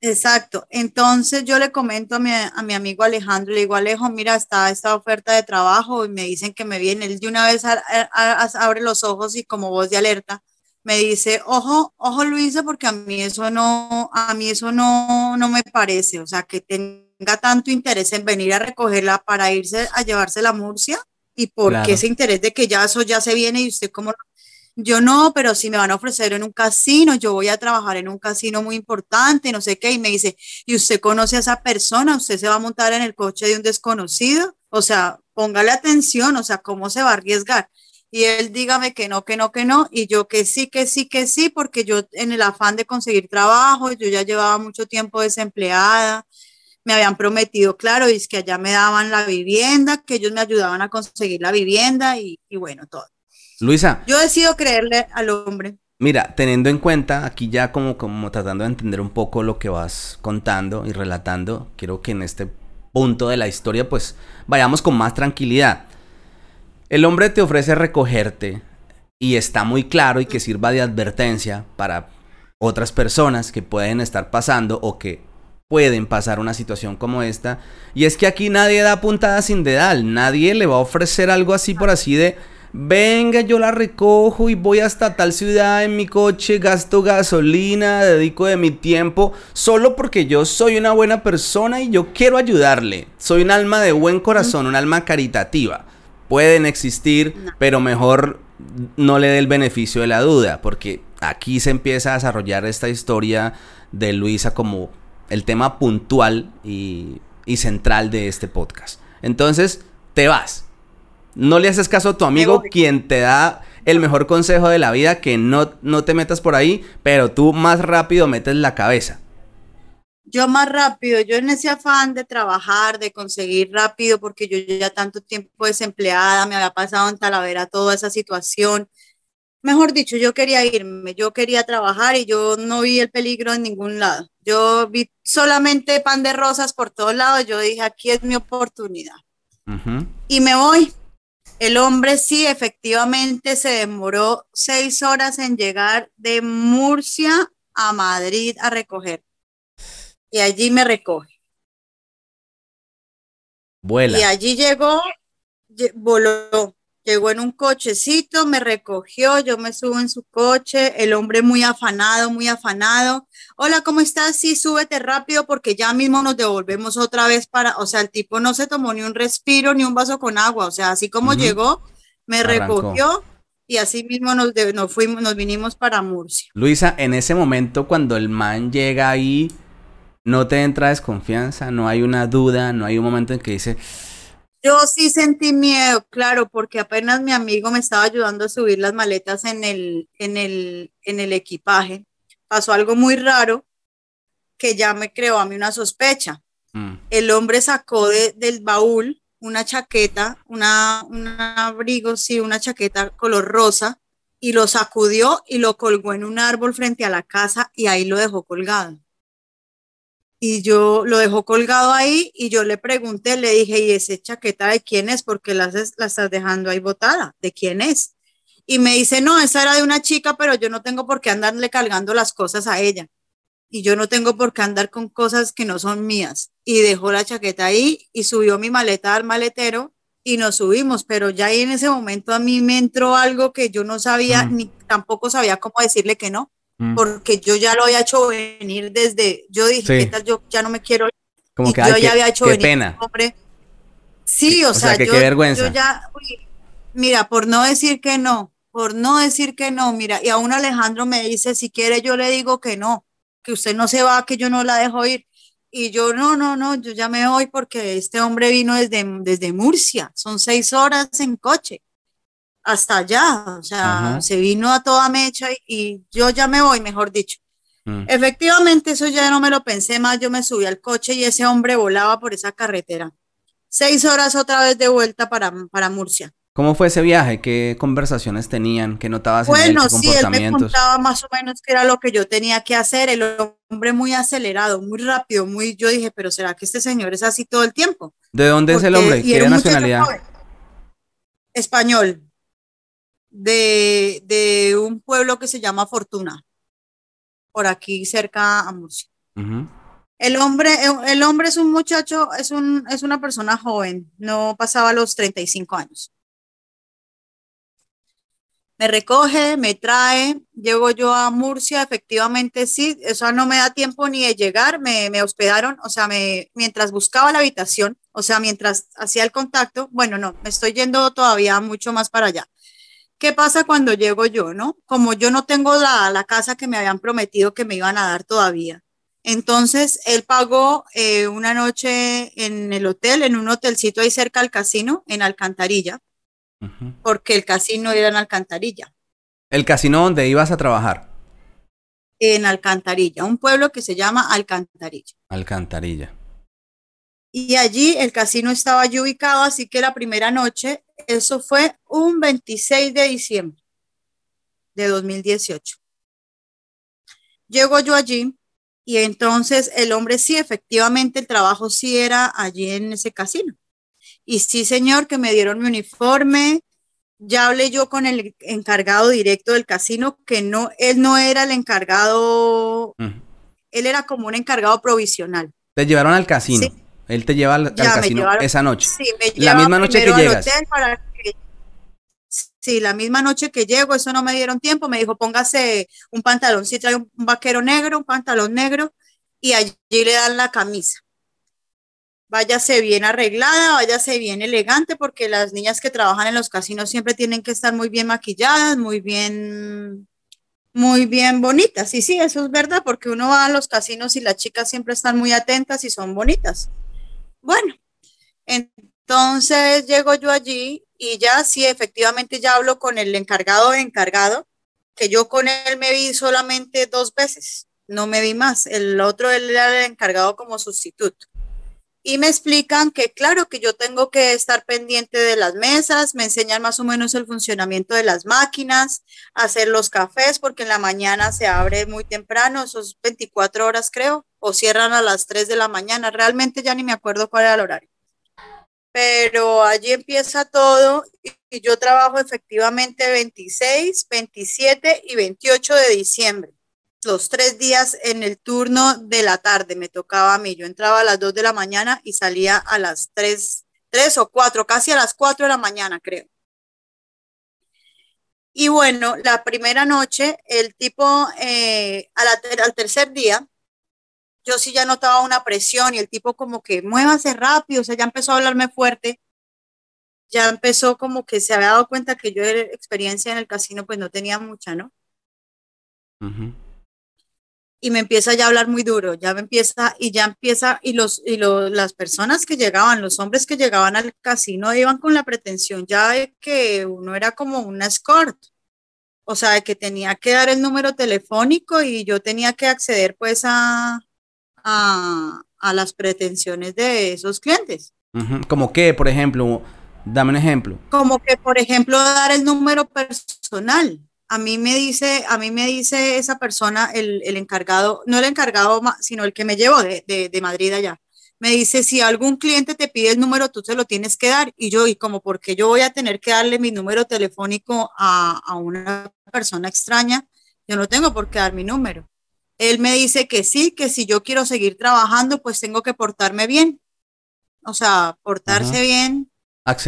Exacto. Entonces yo le comento a mi, a mi, amigo Alejandro, le digo, Alejo, mira, está esta oferta de trabajo y me dicen que me viene. Él de una vez abre los ojos y como voz de alerta me dice, ojo, ojo Luisa, porque a mí eso no, a mí eso no, no me parece. O sea, que tenga tanto interés en venir a recogerla para irse a llevarse la Murcia y porque ese interés de que ya eso ya se viene y usted como yo no, pero si me van a ofrecer en un casino, yo voy a trabajar en un casino muy importante, no sé qué, y me dice, ¿y usted conoce a esa persona? ¿Usted se va a montar en el coche de un desconocido? O sea, póngale atención, o sea, ¿cómo se va a arriesgar? Y él dígame que no, que no, que no, y yo que sí, que sí, que sí, porque yo en el afán de conseguir trabajo, yo ya llevaba mucho tiempo desempleada, me habían prometido, claro, y es que allá me daban la vivienda, que ellos me ayudaban a conseguir la vivienda y, y bueno, todo. Luisa. Yo decido creerle al hombre. Mira, teniendo en cuenta, aquí ya como, como tratando de entender un poco lo que vas contando y relatando, quiero que en este punto de la historia pues vayamos con más tranquilidad. El hombre te ofrece recogerte y está muy claro y que sirva de advertencia para otras personas que pueden estar pasando o que pueden pasar una situación como esta. Y es que aquí nadie da puntada sin dedal, nadie le va a ofrecer algo así por así de venga, yo la recojo y voy hasta tal ciudad en mi coche, gasto gasolina, dedico de mi tiempo, solo porque yo soy una buena persona y yo quiero ayudarle. Soy un alma de buen corazón, un alma caritativa. Pueden existir, pero mejor no le dé el beneficio de la duda, porque aquí se empieza a desarrollar esta historia de Luisa como el tema puntual y, y central de este podcast. Entonces, te vas no le haces caso a tu amigo quien te da el mejor consejo de la vida, que no, no te metas por ahí, pero tú más rápido metes la cabeza. Yo más rápido, yo en ese afán de trabajar, de conseguir rápido, porque yo ya tanto tiempo desempleada, me había pasado en Talavera toda esa situación. Mejor dicho, yo quería irme, yo quería trabajar y yo no vi el peligro en ningún lado. Yo vi solamente pan de rosas por todos lados. Yo dije, aquí es mi oportunidad. Y me voy. El hombre sí, efectivamente, se demoró seis horas en llegar de Murcia a Madrid a recoger. Y allí me recoge. Vuela. Y allí llegó, voló. Llegó en un cochecito, me recogió, yo me subo en su coche, el hombre muy afanado, muy afanado. Hola, ¿cómo estás? Sí, súbete rápido porque ya mismo nos devolvemos otra vez para, o sea, el tipo no se tomó ni un respiro ni un vaso con agua, o sea, así como llegó, me recogió y así mismo nos, nos fuimos, nos vinimos para Murcia. Luisa, en ese momento cuando el man llega ahí, no te entra desconfianza, no hay una duda, no hay un momento en que dice, yo sí sentí miedo, claro, porque apenas mi amigo me estaba ayudando a subir las maletas en el, en el, en el equipaje. Pasó algo muy raro que ya me creó a mí una sospecha. Mm. El hombre sacó del baúl una chaqueta, una, un abrigo, sí, una chaqueta color rosa, y lo sacudió y lo colgó en un árbol frente a la casa y ahí lo dejó colgado y yo lo dejó colgado ahí y yo le pregunté, le dije, ¿y esa chaqueta de quién es? Porque la, la estás dejando ahí botada, ¿de quién es? Y me dice, no, esa era de una chica, pero yo no tengo por qué andarle cargando las cosas a ella. Y yo no tengo por qué andar con cosas que no son mías. Y dejó la chaqueta ahí y subió mi maleta al maletero y nos subimos, pero ya ahí en ese momento a mí me entró algo que yo no sabía, mm. ni tampoco sabía cómo decirle que no. Mm. porque yo ya lo había hecho venir desde, yo dije, ¿qué tal? Yo ya no me quiero. Como que, yo ya había hecho qué venir pena. Hombre. Sí, o, sea, yo, qué vergüenza. Yo ya, mira, por no decir que no, por no decir que no, mira, y aún Alejandro me dice, si quiere yo le digo que no, que usted no se va, que yo no la dejo ir. Y yo, no, no, no, yo ya me voy porque este hombre vino desde, desde Murcia, son seis horas en coche hasta allá, o sea, se vino a toda mecha y, yo ya me voy, mejor dicho. Mm. Efectivamente, eso ya no me lo pensé más, yo me subí al coche y ese hombre volaba por esa carretera. Seis horas otra vez de vuelta para, para Murcia. ¿Cómo fue ese viaje? ¿Qué conversaciones tenían? ¿Qué notabas bueno, en él? sí, él me contaba más o menos qué era lo que yo tenía que hacer. El hombre muy acelerado, muy rápido, muy... Yo dije, pero ¿será que este señor es así todo el tiempo? ¿De dónde es el hombre? ¿Qué nacionalidad? Español de, un pueblo que se llama Fortuna, por aquí cerca a Murcia. El hombre, el hombre es un muchacho, es, un, es una persona joven, no pasaba los 35 años. Me recoge, me trae, llego yo a Murcia, efectivamente sí, eso no me da tiempo ni de llegar, me, me hospedaron, o sea, me, mientras buscaba la habitación, o sea, mientras hacía el contacto, bueno, no, me estoy yendo todavía mucho más para allá. ¿Qué pasa cuando llego yo, no? Como yo no tengo la, la casa que me habían prometido que me iban a dar todavía. Entonces, él pagó eh, una noche en el hotel, en un hotelcito ahí cerca al casino, en Alcantarilla, porque el casino era en Alcantarilla. ¿El casino donde ibas a trabajar? En Alcantarilla, un pueblo que se llama Alcantarilla. Alcantarilla. Y allí el casino estaba allí ubicado, así que la primera noche eso fue un 26 de diciembre de 2018. Llego yo allí y entonces el hombre sí, efectivamente, el trabajo sí era allí en ese casino. Y sí, señor, que me dieron mi uniforme. Ya hablé yo con el encargado directo del casino, que no, él no era el encargado, él era como un encargado provisional. Te llevaron al casino. Sí. Él te lleva al, casino esa noche. Sí, me la misma noche que llegas. sí, la misma noche que llego, eso no me dieron tiempo. Me dijo, póngase un pantalón, si trae un, vaquero negro, un pantalón negro, y allí le dan la camisa. Váyase bien arreglada, váyase bien elegante, porque las niñas que trabajan en los casinos siempre tienen que estar muy bien maquilladas, muy bien muy bien bonitas. Y sí, eso es verdad, porque uno va a los casinos y las chicas siempre están muy atentas y son bonitas. Bueno, entonces llego yo allí y ya sí, efectivamente ya hablo con el encargado de encargado, que yo con él me vi solamente dos veces. no me vi más. El otro, él era el encargado como sustituto. Y me explican que claro que yo tengo que estar pendiente de las mesas, me enseñan más o menos el funcionamiento de las máquinas, hacer los cafés, porque en la mañana se abre muy temprano, esos 24 horas creo, o cierran a las 3 de la mañana. Realmente ya ni me acuerdo cuál era el horario. Pero allí empieza todo y yo trabajo efectivamente 26, 27 y 28 de diciembre los tres días en el turno de la tarde me tocaba a mí. Yo entraba a las dos de la mañana y salía a las tres, tres o cuatro, casi a las cuatro de la mañana, creo. Y bueno, la primera noche, el tipo, eh, al tercer día, yo sí ya notaba una presión y el tipo como que muévase rápido, o sea, ya empezó a hablarme fuerte, ya empezó como que se había dado cuenta que yo era experiencia en el casino pues no tenía mucha, ¿no? y me empieza ya a hablar muy duro, ya me empieza y ya empieza y los y las personas que llegaban, los hombres que llegaban al casino iban con la pretensión ya de que uno era como una escort. O sea, de que tenía que dar el número telefónico y yo tenía que acceder pues a, a, a las pretensiones de esos clientes. Como que, por ejemplo, dame un ejemplo. Como que, por ejemplo, dar el número personal a mí me dice, a mí me dice esa persona, el, encargado, no el encargado, sino el que me llevó de, de, Madrid allá, me dice, si algún cliente te pide el número, tú se lo tienes que dar. Y yo, y como porque yo voy a tener que darle mi número telefónico a, a una persona extraña, yo no tengo por qué dar mi número. Él me dice que sí, que si yo quiero seguir trabajando, pues tengo que portarme bien. O sea, portarse bien,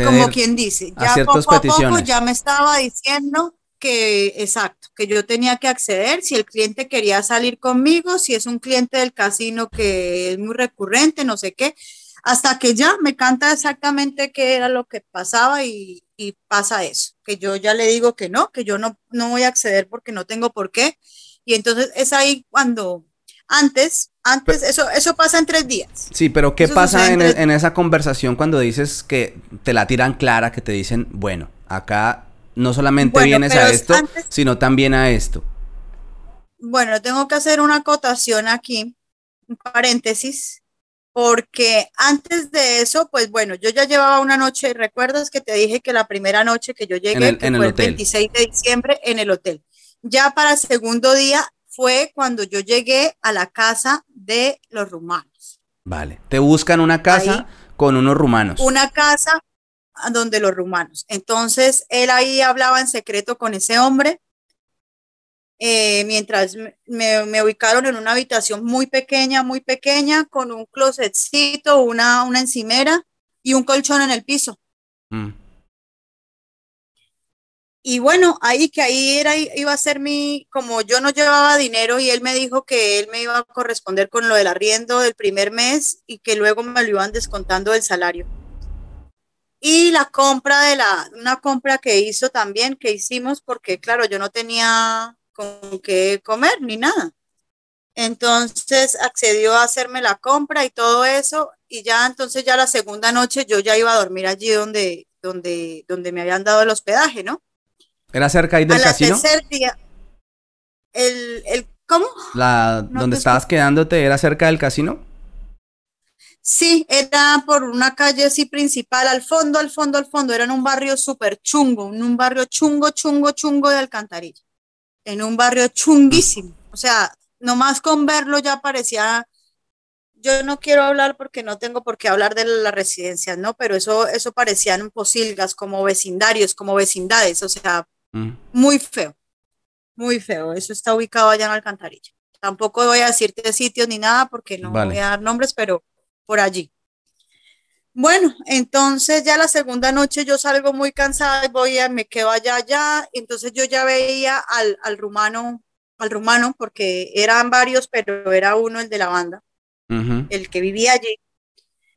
como quien dice. Ya poco a poco ya me estaba diciendo que, exacto, que yo tenía que acceder, si el cliente quería salir conmigo, si es un cliente del casino que es muy recurrente, no sé qué, hasta que ya me canta exactamente qué era lo que pasaba y, pasa eso, que yo ya le digo que no, que yo no, no voy a acceder porque no tengo por qué. Y entonces es ahí cuando antes, antes, eso, eso pasa en tres días. Sí, pero ¿qué pasa en, en, esa conversación cuando dices que te la tiran clara, que te dicen, bueno, acá no solamente vienes a esto, sino también a esto. Bueno, tengo que hacer una acotación aquí, un paréntesis, porque antes de eso, pues bueno, yo ya llevaba una noche, ¿recuerdas que te dije que la primera noche que yo llegué, fue el 26 de diciembre en el hotel? Ya para el segundo día fue cuando yo llegué a la casa de los rumanos. Vale, te buscan una casa con unos rumanos. Una casa donde los rumanos. Entonces, él ahí hablaba en secreto con ese hombre, eh, mientras me, ubicaron en una habitación muy pequeña, muy pequeña, con un closetcito, una, una encimera y un colchón en el piso. Mm. Y bueno, ahí que ahí era, iba a ser mi, como yo no llevaba dinero y él me dijo que él me iba a corresponder con lo del arriendo del primer mes y que luego me lo iban descontando del salario. Y la compra de la, una compra que hizo también, que hicimos, porque claro, yo no tenía con qué comer ni nada. Entonces accedió a hacerme la compra y todo eso, y ya entonces ya la segunda noche yo ya iba a dormir allí donde, donde, donde me habían dado el hospedaje, ¿no? ¿Era cerca ahí del casino? tercer día, el, el, ¿cómo? La, donde estabas quedándote, ¿era cerca del casino? Sí, era por una calle así principal, al fondo, al fondo, al fondo. Era en un barrio súper chungo, en un barrio chungo, chungo, chungo de Alcantarilla. En un barrio chunguísimo. O sea, nomás con verlo ya parecía. Yo no quiero hablar porque no tengo por qué hablar de las residencias, ¿no? Pero eso, eso parecían posilgas, como vecindarios, como vecindades. O sea, mm. muy feo. Muy feo. Eso está ubicado allá en Alcantarilla. Tampoco voy a decirte sitios ni nada porque no voy a dar nombres, pero por allí. Bueno, entonces ya la segunda noche yo salgo muy cansada y voy a, me quedo allá, allá. Entonces yo ya veía al, al rumano, al rumano, porque eran varios, pero era uno el de la banda, el que vivía allí.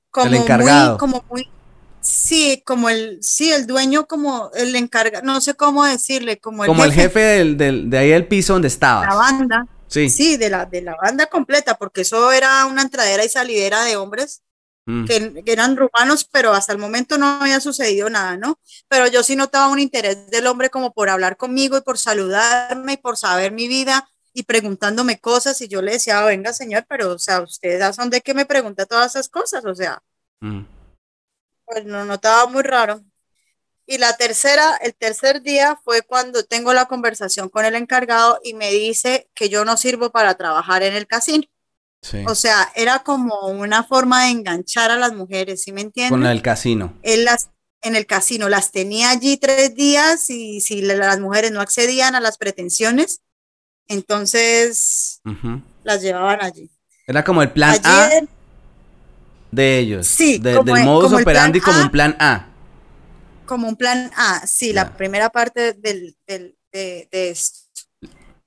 Como el encargado. Muy, como muy, sí, como el, sí, el dueño, como el encargado, no sé cómo decirle, como el como jefe, el jefe del, del, de ahí el piso donde estaba. La banda. Sí. de la, de la banda completa, porque eso era una entradera y salidera de hombres mm. que, eran rumanos, pero hasta el momento no había sucedido nada, ¿no? Pero yo sí notaba un interés del hombre como por hablar conmigo y por saludarme y por saber mi vida y preguntándome cosas y yo le decía, ah, venga señor, pero o sea, usted a dónde que me pregunta todas esas cosas, o sea, mm. Pues no notaba muy raro. Y la tercera, el tercer día fue cuando tengo la conversación con el encargado y me dice que yo no sirvo para trabajar en el casino. O sea, era como una forma de enganchar a las mujeres, ¿sí me entiendes? Con el casino. Él las, en el casino las tenía allí tres días y si las mujeres no accedían a las pretensiones, entonces las llevaban allí. Era como el plan A de ellos. Sí, del modus operandi como un plan A. Como un plan A, sí, la primera parte del, de, de esto.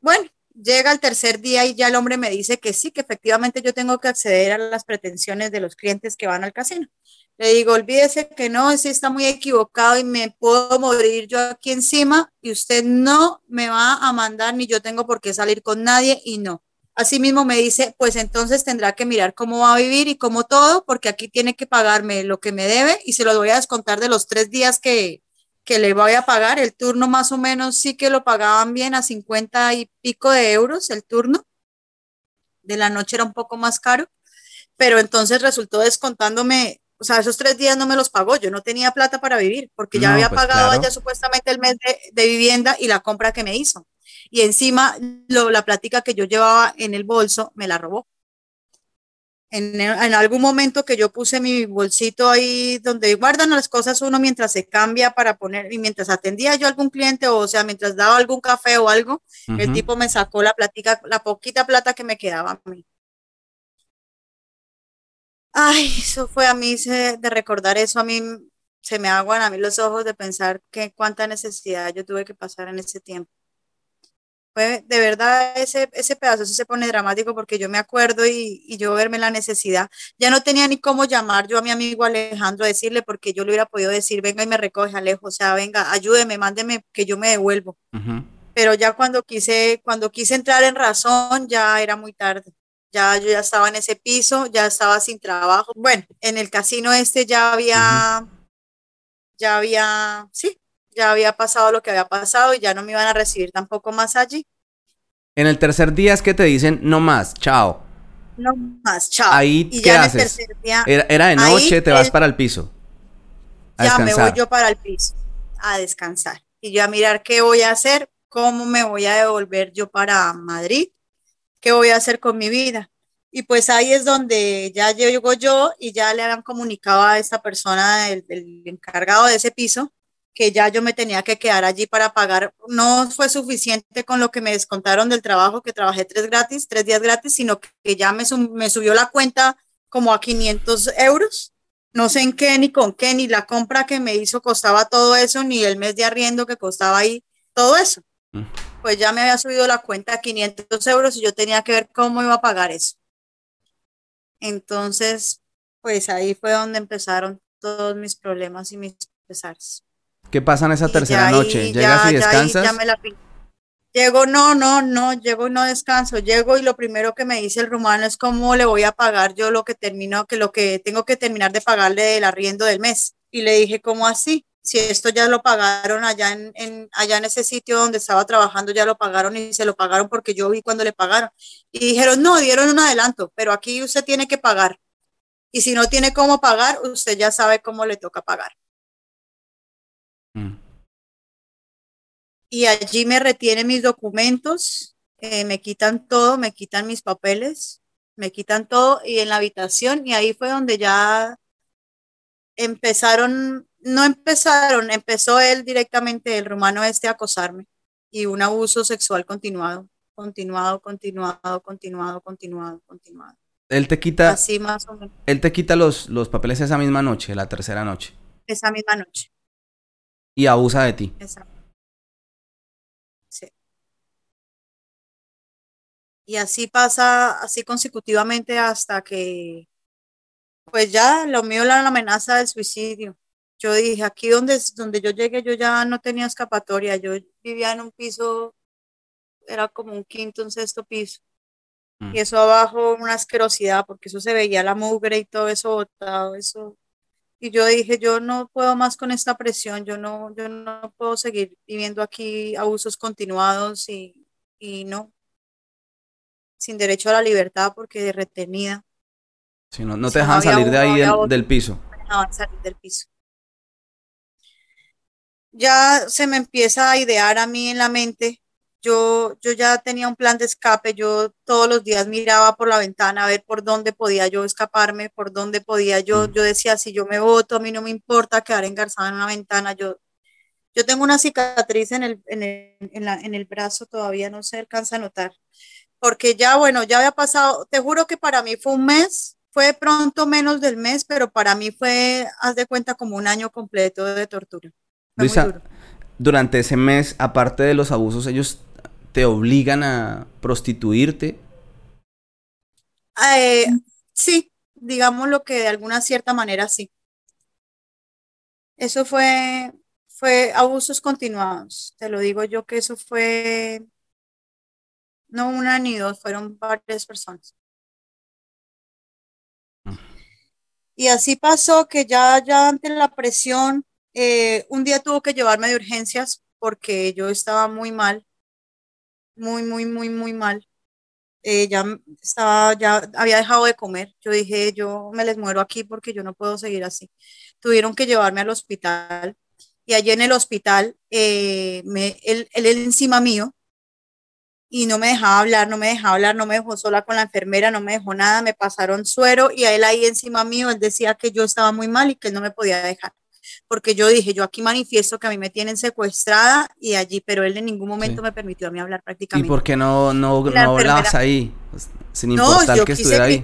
Bueno, llega el tercer día y ya el hombre me dice que sí, que efectivamente yo tengo que acceder a las pretensiones de los clientes que van al casino. Le digo, olvídese que no, ese está muy equivocado y me puedo morir yo aquí encima y usted no me va a mandar ni yo tengo por qué salir con nadie y no. Asimismo me dice, pues entonces tendrá que mirar cómo va a vivir y cómo todo, porque aquí tiene que pagarme lo que me debe y se lo voy a descontar de los tres días que, que le voy a pagar. El turno más o menos sí que lo pagaban bien a 50 y pico de euros el turno. De la noche era un poco más caro, pero entonces resultó descontándome, o sea, esos tres días no me los pagó, yo no tenía plata para vivir porque ya había pues pagado ya supuestamente el mes de, vivienda y la compra que me hizo. Y encima lo, la plática que yo llevaba en el bolso me la robó. En, algún momento que yo puse mi bolsito ahí donde guardan las cosas uno mientras se cambia para poner, y mientras atendía yo a algún cliente, o, sea, mientras daba algún café o algo, el tipo me sacó la platica, la poquita plata que me quedaba a mí. Ay, eso fue a mí, de recordar eso, a mí se me aguan a mí los ojos de pensar que cuánta necesidad yo tuve que pasar en ese tiempo de verdad ese, ese pedazo se pone dramático porque yo me acuerdo y, y, yo verme la necesidad. Ya no tenía ni cómo llamar yo a mi amigo Alejandro a decirle porque yo le hubiera podido decir, venga y me recoge Alejo, o sea, venga, ayúdeme, mándeme que yo me devuelvo. Pero ya cuando quise, cuando quise entrar en razón, ya era muy tarde. Ya yo ya estaba en ese piso, ya estaba sin trabajo. Bueno, en el casino este ya había, ya había, sí, ya había pasado lo que había pasado y ya no me iban a recibir tampoco más allí. En el tercer día es que te dicen no más, chao. No más, chao. Ahí, ¿qué haces? era, de noche, te vas para el piso. ya me voy yo para el piso a descansar. Y yo a mirar qué voy a hacer, cómo me voy a devolver yo para Madrid, qué voy a hacer con mi vida. Y pues ahí es donde ya llego yo y ya le habían comunicado a esta persona, el, el encargado de ese piso, que ya yo me tenía que quedar allí para pagar. No fue suficiente con lo que me descontaron del trabajo, que trabajé tres gratis, tres días gratis, sino que ya me, me subió la cuenta como a 500 euros. No sé en qué, ni con qué, ni la compra que me hizo costaba todo eso, ni el mes de arriendo que costaba ahí, todo eso. Mm. Pues ya me había subido la cuenta a 500 euros y yo tenía que ver cómo iba a pagar eso. Entonces, pues ahí fue donde empezaron todos mis problemas y mis pesares. ¿Qué pasa en esa tercera noche? ¿Llegas y descansas? Ya, me la Llego, no, no, no, llego y no descanso. Llego y lo primero que me dice el rumano es cómo le voy a pagar yo lo que termino, que lo que tengo que terminar de pagarle el arriendo del mes. Y le dije, ¿cómo así? Si esto ya lo pagaron allá en, allá en ese sitio donde estaba trabajando, ya lo pagaron y se lo pagaron porque yo vi cuando le pagaron. Y dijeron, no, dieron un adelanto, pero aquí usted tiene que pagar. Y si no tiene cómo pagar, usted ya sabe cómo le toca pagar. Y allí me retienen mis documentos, eh, me quitan todo, me quitan mis papeles, me quitan todo y en la habitación y ahí fue donde ya empezaron, no empezaron, empezó él directamente, el rumano este, a acosarme y un abuso sexual continuado, continuado, continuado, continuado, continuado, continuado. Él te quita, Así más o menos. Él te quita los, los papeles esa misma noche, la tercera noche. Esa misma noche y abusa de ti. Exacto. Sí. Y así pasa, así consecutivamente hasta que, pues ya lo mío era la amenaza del suicidio. Yo dije, aquí donde, donde yo llegué, yo ya no tenía escapatoria. Yo vivía en un piso, era como un quinto, un sexto piso. Mm. Y eso abajo, una asquerosidad, porque eso se veía la mugre y todo eso botado, eso y yo dije, yo no puedo más con esta presión, yo no, yo no puedo seguir viviendo aquí abusos continuados y, y no. Sin derecho a la libertad porque retenida. Si no, no te dejan salir de ahí del, piso. No, salir del piso. Ya se me empieza a idear a mí en la mente. Yo, yo ya tenía un plan de escape. Yo todos los días miraba por la ventana a ver por dónde podía yo escaparme, por dónde podía yo. Mm. Yo decía, si yo me voto, a mí no me importa quedar engarzada en una ventana. Yo, yo tengo una cicatriz en el, en el, en el brazo, todavía no se alcanza a notar porque ya, bueno, ya había pasado, te juro que para mí fue un mes, fue pronto menos del mes, pero para mí fue, haz de cuenta, como un año completo de tortura. Luisa, durante ese mes, aparte de los abusos, ellos te obligan a prostituirte. Eh, sí, digamos lo que de alguna cierta manera sí. Eso fue, fue abusos continuados. Te lo digo yo que eso fue no una ni dos, fueron varias personas. Mm. Y así pasó que ya, ya ante la presión, eh, un día tuvo que llevarme de urgencias porque yo estaba muy mal, muy, muy, muy, muy mal. Eh, ya estaba, ya había dejado de comer. Yo dije, yo me les muero aquí porque yo no puedo seguir así. Tuvieron que llevarme al hospital y allí en el hospital, eh, me, él, él encima mío, y no me dejaba hablar, no me dejaba hablar, no me dejó sola con la enfermera, no me dejó nada, me pasaron suero y a él ahí encima mío, él decía que yo estaba muy mal y que él no me podía dejar. Porque yo dije, yo aquí manifiesto que a mí me tienen secuestrada y allí, pero él en ningún momento me permitió a mí hablar prácticamente. ¿Y por qué no, no, no hablabas ahí? Pues, sin importar no, yo que estuviera ahí.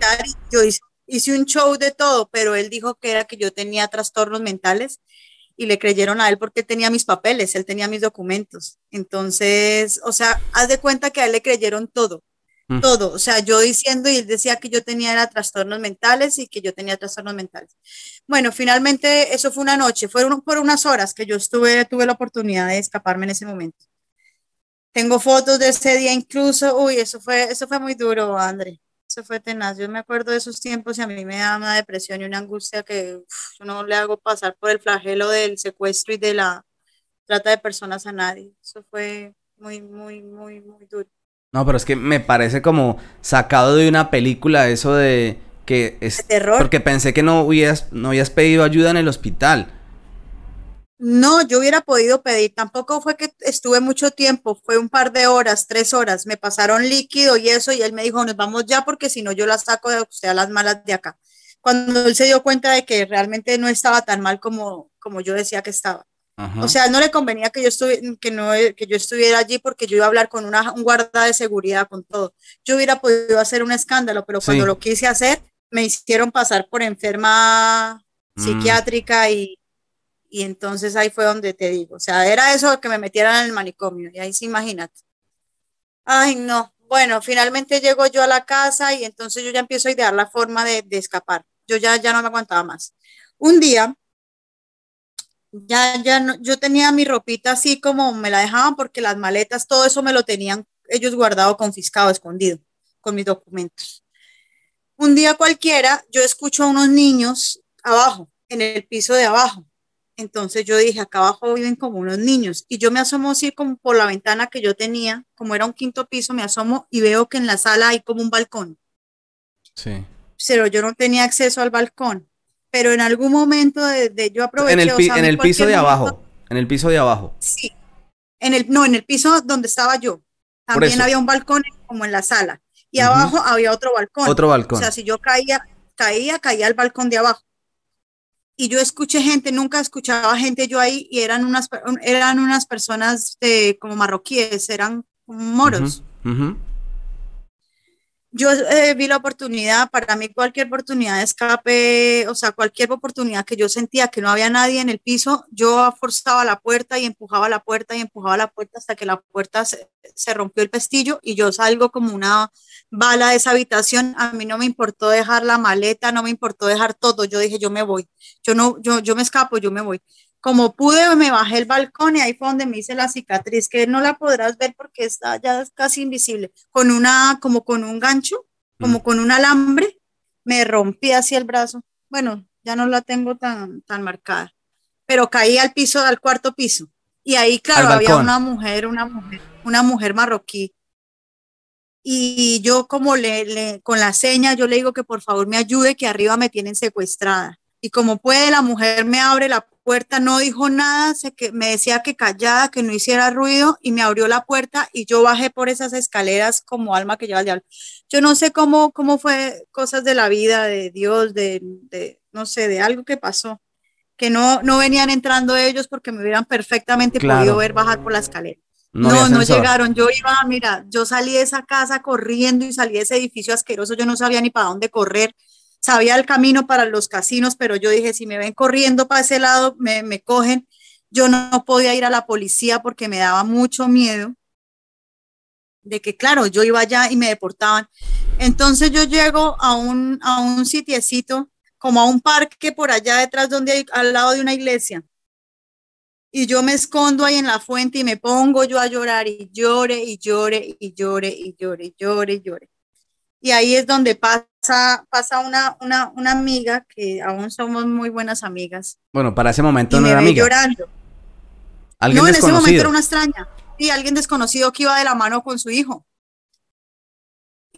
yo hice, hice un show de todo, pero él dijo que era que yo tenía trastornos mentales y le creyeron a él porque tenía mis papeles, él tenía mis documentos. Entonces, o sea, haz de cuenta que a él le creyeron todo, mm. todo. O sea, yo diciendo y él decía que yo tenía era trastornos mentales y que yo tenía trastornos mentales. Bueno, finalmente eso fue una noche, fueron por unas horas que yo estuve, tuve la oportunidad de escaparme en ese momento. Tengo fotos de ese día incluso, uy, eso fue, eso fue muy duro, André se fue tenaz. Yo me acuerdo de esos tiempos y a mí me da una depresión y una angustia que yo no le hago pasar por el flagelo del secuestro y de la trata de personas a nadie. Eso fue muy, muy, muy, muy duro. No, pero es que me parece como sacado de una película eso de que es terror. porque pensé que no hubieras no habías pedido ayuda en el hospital. No, yo hubiera podido pedir, tampoco fue que estuve mucho tiempo, fue un par de horas, tres horas, me pasaron líquido y eso, y él me dijo, nos vamos ya porque si no yo la saco de usted a las malas de acá. Cuando él se dio cuenta de que realmente no estaba tan mal como, como yo decía que estaba. O sea, no le convenía que yo, estuviera, que, no, que yo estuviera allí porque yo iba a hablar con una, un guarda de seguridad, con todo. Yo hubiera podido hacer un escándalo, pero cuando lo quise hacer, me hicieron pasar por enferma mm. psiquiátrica y, y entonces ahí fue donde te digo, o sea, era eso que me metieran en el manicomio, y ahí sí, imagínate. Ay, no. Bueno, finalmente llego yo a la casa y entonces yo ya empiezo a idear la forma de, escapar. Yo ya, ya no me aguantaba más. Un día, ya, ya no, yo tenía mi ropita así como me la dejaban porque las maletas, todo eso me lo tenían ellos guardado, confiscado, escondido, con mis documentos. Un día cualquiera, yo escucho a unos niños abajo, en el piso de abajo. Entonces yo dije, acá abajo viven como unos niños. Y yo me asomo así como por la ventana que yo tenía, como era un quinto piso, me asomo y veo que en la sala hay como un balcón. Sí. Pero yo no tenía acceso al balcón. Pero en algún momento de, yo aproveché. En el, en el piso de abajo. En el piso de abajo. Sí. En el, no, en el piso donde estaba yo. También había un balcón como en la sala. Y abajo había otro balcón. Otro balcón. O sea, si yo caía, caía, caía al balcón de abajo y yo escuché gente, nunca escuchaba gente yo ahí y eran unas, eran unas personas de, como marroquíes, eran moros yo eh, vi la oportunidad, para mí cualquier oportunidad de escape, o sea, cualquier oportunidad que yo sentía que no había nadie en el piso, yo forzaba la puerta y empujaba la puerta y empujaba la puerta hasta que la puerta se, se, rompió el pestillo y yo salgo como una bala de esa habitación. A mí no me importó dejar la maleta, no me importó dejar todo. Yo dije, yo me voy. Yo no, yo, yo me escapo, yo me voy como pude, me bajé el balcón y ahí fue donde me hice la cicatriz, que no la podrás ver porque está ya casi invisible, con una, como con un gancho, como mm. con un alambre, me rompí así el brazo. Bueno, ya no la tengo tan, tan marcada, pero caí al piso, al cuarto piso. Y ahí, claro, había una mujer, una mujer, una mujer marroquí. y yo como le, con la seña, yo le digo que por favor me ayude, que arriba me tienen secuestrada. Y como puede, la mujer me abre la puerta, no dijo nada, se que, me decía que callada, que no hiciera ruido y me abrió la puerta y yo bajé por esas escaleras como alma que lleva al diablo. Yo no sé cómo, cómo fue cosas de la vida, de Dios, de, de no sé, de algo que pasó, que no, no venían entrando ellos porque me hubieran perfectamente podido ver bajar por la escalera. No, no, llegaron. Yo iba, mira, yo salí de esa casa corriendo y salí de ese edificio asqueroso. Yo no sabía ni para dónde correr. Sabía el camino para los casinos, pero yo dije, si me ven corriendo para ese lado, me, me cogen. Yo no, podía ir a la policía porque me daba mucho miedo de que, claro, yo iba allá y me deportaban. Entonces yo llego a un, a un sitiecito, como a un parque por allá detrás, donde hay, al lado de una iglesia y yo me escondo ahí en la fuente y me pongo yo a llorar y llore y llore y llore y llore y llore y llore. Y ahí es donde pasa, pasa una, una, una amiga que aún somos muy buenas amigas. Bueno, para ese momento no era amiga. llorando. ¿Alguien no, en ese momento era una extraña. Y alguien desconocido que iba de la mano con su hijo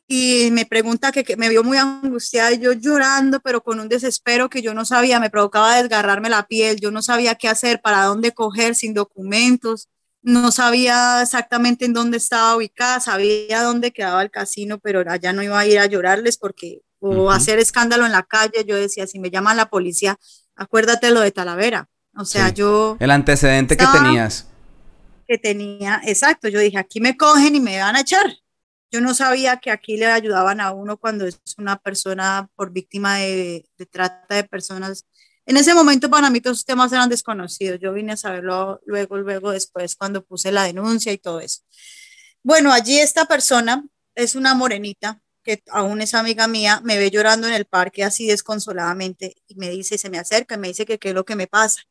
y me pregunta que, me vio muy angustiada y yo llorando, pero con un desespero que yo no sabía, me provocaba desgarrarme la piel, yo no sabía qué hacer, para dónde coger sin documentos, no sabía exactamente en dónde estaba ubicada, sabía dónde quedaba el casino, pero allá no iba a ir a llorarles porque o hacer escándalo en la calle, yo decía, si me llaman la policía, acuérdate lo de Talavera. O sea, yo... El antecedente que tenías. Que tenía, exacto, yo dije, aquí me cogen y me van a echar yo no sabía que aquí le ayudaban a uno cuando es una persona por víctima de, trata de personas. En ese momento para mí todos los temas eran desconocidos. Yo vine a saberlo luego, luego después cuando puse la denuncia y todo eso. Bueno, allí esta persona es una morenita que aún es amiga mía, me ve llorando en el parque así desconsoladamente y me dice, se me acerca y me dice que qué es lo que me pasa.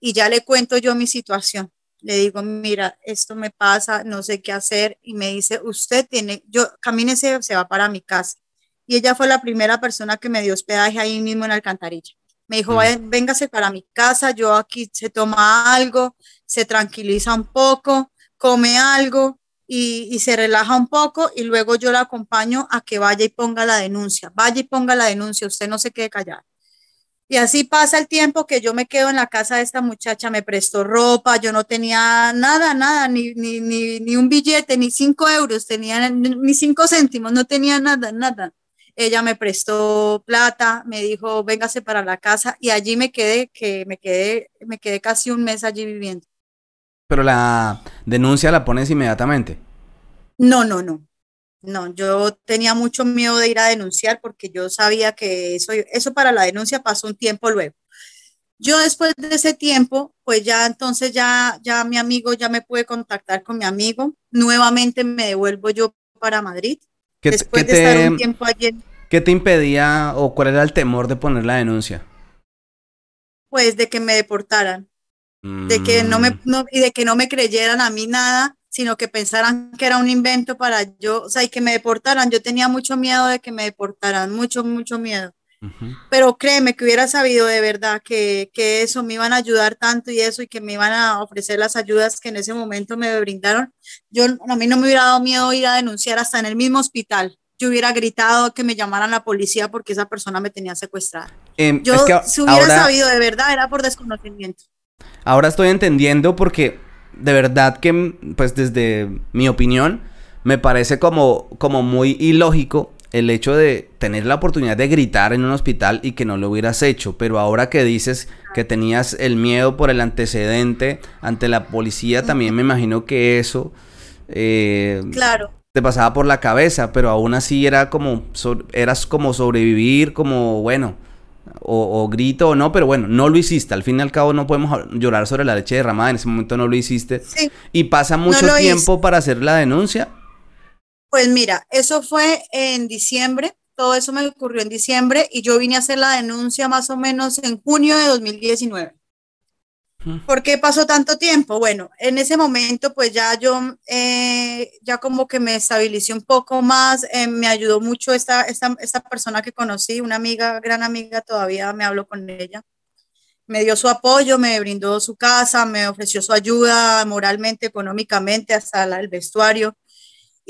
Y ya le cuento yo mi situación le digo, mira, esto me pasa, no sé qué hacer, y me dice, usted tiene, yo, camínese, se va para mi casa. Y ella fue la primera persona que me dio hospedaje ahí mismo en Alcantarilla. Me dijo, mm. véngase para mi casa, yo aquí se toma algo, se tranquiliza un poco, come algo y, y se relaja un poco y luego yo la acompaño a que vaya y ponga la denuncia. Vaya y ponga la denuncia, usted no se quede callado. Y así pasa el tiempo que yo me quedo en la casa de esta muchacha, me prestó ropa, yo no tenía nada, nada, ni, ni, ni, ni un billete, ni cinco euros, tenía ni cinco céntimos, no tenía nada, nada. Ella me prestó plata, me dijo, véngase para la casa y allí me quedé, que me quedé, me quedé casi un mes allí viviendo. Pero la denuncia la pones inmediatamente. No, no, no. No, yo tenía mucho miedo de ir a denunciar porque yo sabía que eso, eso para la denuncia pasó un tiempo luego. Yo después de ese tiempo, pues ya entonces ya, ya mi amigo, ya me pude contactar con mi amigo. Nuevamente me devuelvo yo para Madrid. ¿Qué, después de estar un tiempo allí. ¿Qué te impedía o cuál era el temor de poner la denuncia? Pues de que me deportaran. De que no me, mm. y de que no me creyeran a mí nada sino que pensaran que era un invento para yo, o sea, y que me deportaran. Yo tenía mucho miedo de que me deportaran, mucho, mucho miedo. Pero créeme que hubiera sabido de verdad que, que, eso me iban a ayudar tanto y eso y que me iban a ofrecer las ayudas que en ese momento me brindaron. Yo a mí no me hubiera dado miedo ir a denunciar hasta en el mismo hospital. Yo hubiera gritado que me llamaran la policía porque esa persona me tenía secuestrada. Em, yo si hubiera sabido de verdad era por desconocimiento. Ahora estoy entendiendo porque de verdad que, pues desde mi opinión, me parece como, como muy ilógico el hecho de tener la oportunidad de gritar en un hospital y que no lo hubieras hecho. Pero ahora que dices que tenías el miedo por el antecedente ante la policía, también me imagino que eso... Eh, claro. Te pasaba por la cabeza, pero aún así era como, eras como sobrevivir, como, bueno, o, grito o no, pero bueno, no lo hiciste. Al fin y al cabo no podemos llorar sobre la leche derramada, en ese momento no lo hiciste. Y pasa mucho tiempo para hacer la denuncia. Pues mira, eso fue en diciembre, todo eso me ocurrió en diciembre y yo vine a hacer la denuncia más o menos en junio de 2019. ¿Por qué pasó tanto tiempo? Bueno, en ese momento pues ya yo, eh, ya como que me estabilicé un poco más, eh, me ayudó mucho esta, esta, esta, persona que conocí, una amiga, gran amiga, todavía me hablo con ella. Me dio su apoyo, me brindó su casa, me ofreció su ayuda moralmente, económicamente, hasta el vestuario.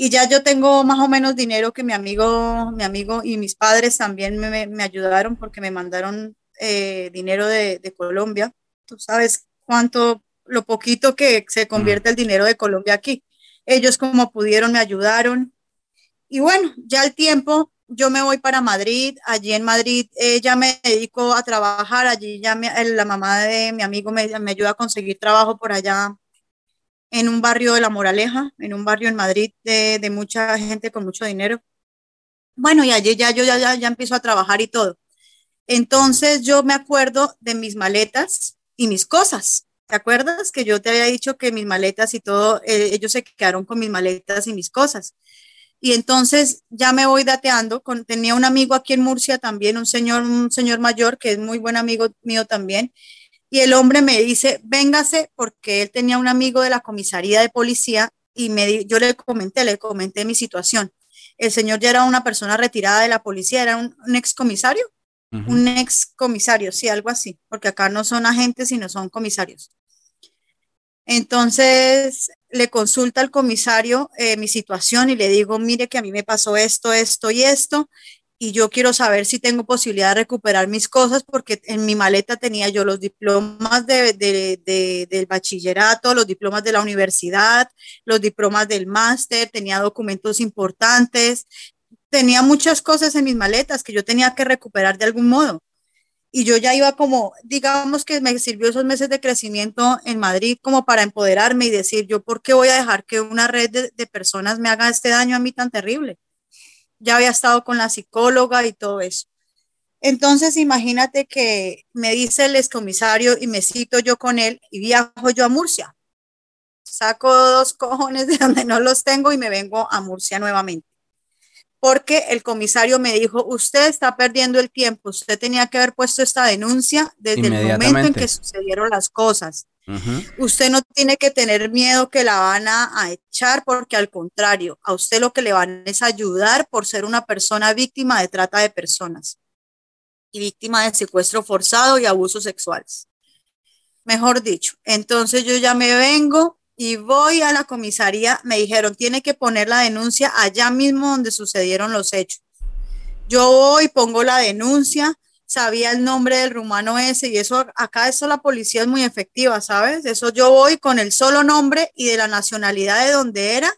Y ya yo tengo más o menos dinero que mi amigo, mi amigo y mis padres también me, me ayudaron porque me mandaron eh, dinero de, de, Colombia. Tú sabes cuánto, lo poquito que se convierte el dinero de Colombia aquí. Ellos como pudieron me ayudaron. Y bueno, ya el tiempo, yo me voy para Madrid. Allí en Madrid eh, ya me dedico a trabajar. Allí ya la mamá de mi amigo me, me ayuda a conseguir trabajo por allá en un barrio de La Moraleja, en un barrio en Madrid de, de mucha gente con mucho dinero. Bueno, y allí ya yo ya, ya, ya empiezo a trabajar y todo. Entonces yo me acuerdo de mis maletas y mis cosas. ¿Te acuerdas que yo te había dicho que mis maletas y todo, eh, ellos se quedaron con mis maletas y mis cosas? Y entonces ya me voy dateando. Con, tenía un amigo aquí en Murcia también, un señor, un señor mayor que es muy buen amigo mío también. Y el hombre me dice, véngase, porque él tenía un amigo de la comisaría de policía y me, yo le comenté, le comenté mi situación. El señor ya era una persona retirada de la policía, era un, un ex comisario, un ex comisario, sí, algo así, porque acá no son agentes, sino son comisarios. Entonces le consulta al comisario eh, mi situación y le digo, mire que a mí me pasó esto, esto y esto, y yo quiero saber si tengo posibilidad de recuperar mis cosas porque en mi maleta tenía yo los diplomas de, de, del bachillerato, los diplomas de la universidad, los diplomas del máster, tenía documentos importantes, tenía muchas cosas en mis maletas que yo tenía que recuperar de algún modo. Y yo ya iba como, digamos que me sirvió esos meses de crecimiento en Madrid como para empoderarme y decir, yo, ¿por qué voy a dejar que una red de, de personas me haga este daño a mí tan terrible? Ya había estado con la psicóloga y todo eso. Entonces, imagínate que me dice el excomisario y me cito yo con él y viajo yo a Murcia. Saco dos cojones de donde no los tengo y me vengo a Murcia nuevamente. Porque el comisario me dijo, usted está perdiendo el tiempo, usted tenía que haber puesto esta denuncia desde el momento en que sucedieron las cosas. Usted no tiene que tener miedo que la van a, echar porque al contrario, a usted lo que le van es ayudar por ser una persona víctima de trata de personas y víctima de secuestro forzado y abusos sexuales. Mejor dicho, entonces yo ya me vengo y voy a la comisaría, me dijeron, tiene que poner la denuncia allá mismo donde sucedieron los hechos. Yo voy, pongo la denuncia, sabía el nombre del rumano ese y eso acá eso la policía es muy efectiva, ¿sabes? Eso yo voy con el solo nombre y de la nacionalidad de donde era,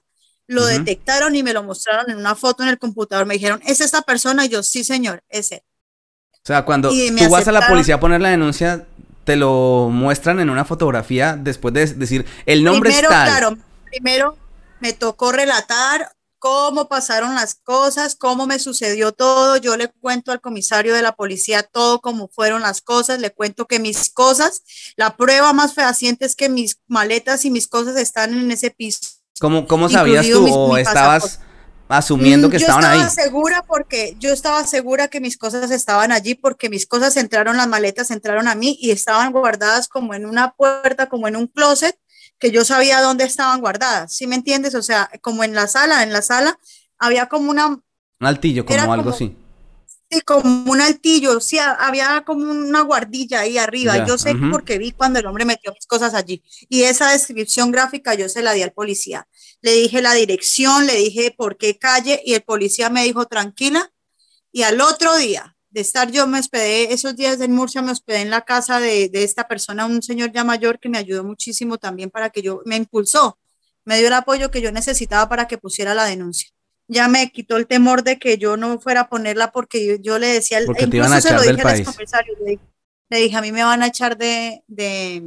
lo detectaron y me lo mostraron en una foto en el computador, me dijeron, ¿es esta persona? Y yo, sí, señor, es él. O sea, cuando tú vas a la policía a poner la denuncia, te lo muestran en una fotografía después de decir, el nombre primero, es tal. Claro, primero me tocó relatar cómo pasaron las cosas, cómo me sucedió todo. Yo le cuento al comisario de la policía todo cómo fueron las cosas, le cuento que mis cosas, la prueba más fehaciente es que mis maletas y mis cosas están en ese piso. ¿Cómo, cómo sabías tú o estabas asumiendo que estaban ahí? Yo estaba segura porque yo estaba segura que mis cosas estaban allí porque mis cosas entraron, las maletas entraron a mí y estaban guardadas como en una puerta, como en un closet que yo sabía dónde estaban guardadas, ¿sí me entiendes? O sea, como en la sala, en la sala había como una... Un altillo, como algo así. Sí, como un altillo, sí, había como una guardilla ahí arriba. yo sé porque vi cuando el hombre metió mis cosas allí. Y esa descripción gráfica yo se la di al policía. Le dije la dirección, le dije por qué calle y el policía me dijo tranquila. Y al otro día, de estar yo me hospedé, esos días en Murcia me hospedé en la casa de, de, esta persona, un señor ya mayor que me ayudó muchísimo también para que yo, me impulsó, me dio el apoyo que yo necesitaba para que pusiera la denuncia. Ya me quitó el temor de que yo no fuera a ponerla porque yo, yo le decía, porque te iban a echar del país. Le, le, dije, a mí me van a echar de, de,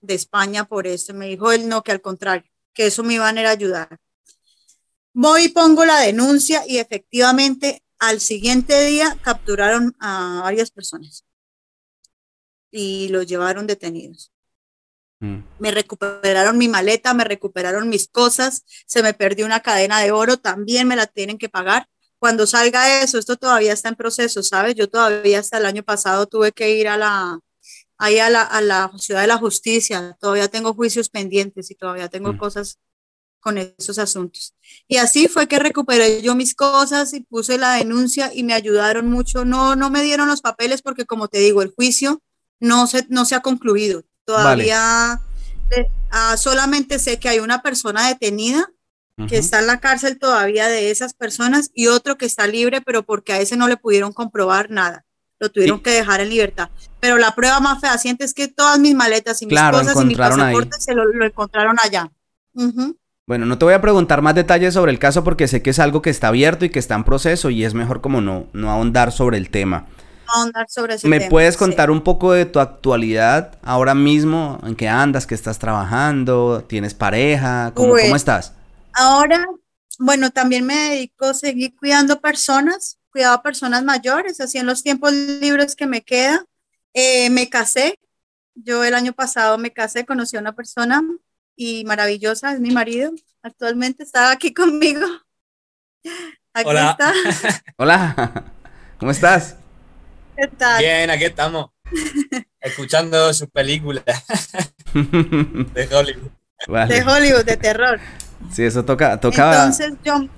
de España por esto. Me dijo él, no, que al contrario, que eso me iban a ir a ayudar. Voy y pongo la denuncia y efectivamente al siguiente día capturaron a varias personas y los llevaron detenidos. Mm. Me recuperaron mi maleta, me recuperaron mis cosas, se me perdió una cadena de oro, también me la tienen que pagar. Cuando salga eso, esto todavía está en proceso, ¿sabes? Yo todavía hasta el año pasado tuve que ir a la, ahí a la, a la ciudad de la justicia, todavía tengo juicios pendientes y todavía tengo mm. cosas con esos asuntos. Y así fue que recuperé yo mis cosas y puse la denuncia y me ayudaron mucho. No, no me dieron los papeles porque, como te digo, el juicio no se, no se ha concluido. Todavía eh, ah, solamente sé que hay una persona detenida que está en la cárcel todavía de esas personas y otro que está libre, pero porque a ese no le pudieron comprobar nada. Lo tuvieron que dejar en libertad. Pero la prueba más fehaciente es que todas mis maletas y mis cosas y mi pasaporte se lo, encontraron allá. Bueno, no te voy a preguntar más detalles sobre el caso porque sé que es algo que está abierto y que está en proceso y es mejor como no, no ahondar sobre el tema. No ahondar sobre ese ¿Me puedes contar un poco de tu actualidad ahora mismo? ¿En qué andas? ¿Qué estás trabajando? ¿Tienes pareja? ¿Cómo, ¿cómo estás? Ahora, bueno, también me dedico a seguir cuidando personas, cuidado a personas mayores, así en los tiempos libres que me queda. Eh, me casé, yo el año pasado me casé, conocí a una persona y maravillosa, es mi marido, actualmente está aquí conmigo. Aquí Hola. está. Hola, ¿cómo estás? ¿Qué tal? Bien, aquí estamos, escuchando sus películas de Hollywood. De Hollywood, de terror. Sí, eso toca, toca. Entonces yo,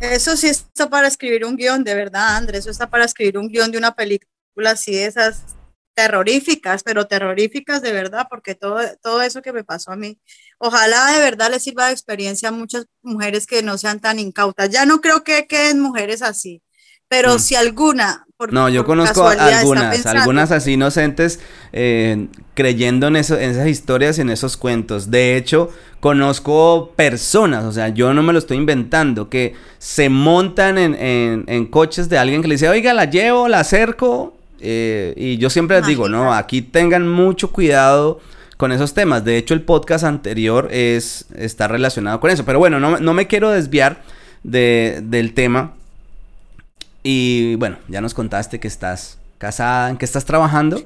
eso sí está para escribir un guion, de verdad, Andrés, eso está para escribir un guion de una película así de esas terroríficas, pero terroríficas de verdad, porque todo, todo eso que me pasó a mí, ojalá de verdad les sirva de experiencia a muchas mujeres que no sean tan incautas. Ya no creo que queden mujeres así, pero mm. si alguna no, yo conozco algunas, algunas así inocentes eh, creyendo en, eso, en esas historias y en esos cuentos. De hecho, conozco personas, o sea, yo no me lo estoy inventando, que se montan en, coches de alguien que le dice, oiga, la llevo, la acerco. Eh, y yo siempre les digo, no, aquí tengan mucho cuidado con esos temas. De hecho, el podcast anterior es, está relacionado con eso. Pero bueno, no, no me quiero desviar de, del tema. Y bueno, ya nos contaste que estás casada, ¿en qué estás trabajando?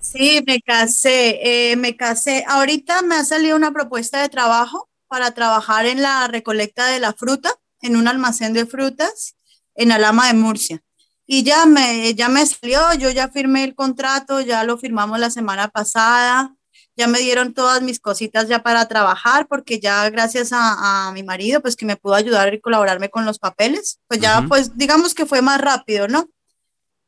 Sí, me casé, eh, me casé. Ahorita me ha salido una propuesta de trabajo para trabajar en la recolecta de la fruta, en un almacén de frutas en Alama de Murcia. Y ya me, ya me salió, yo ya firmé el contrato, ya lo firmamos la semana pasada ya me dieron todas mis cositas ya para trabajar, porque ya gracias a, mi marido, pues que me pudo ayudar y colaborarme con los papeles, pues ya, pues digamos que fue más rápido, ¿no?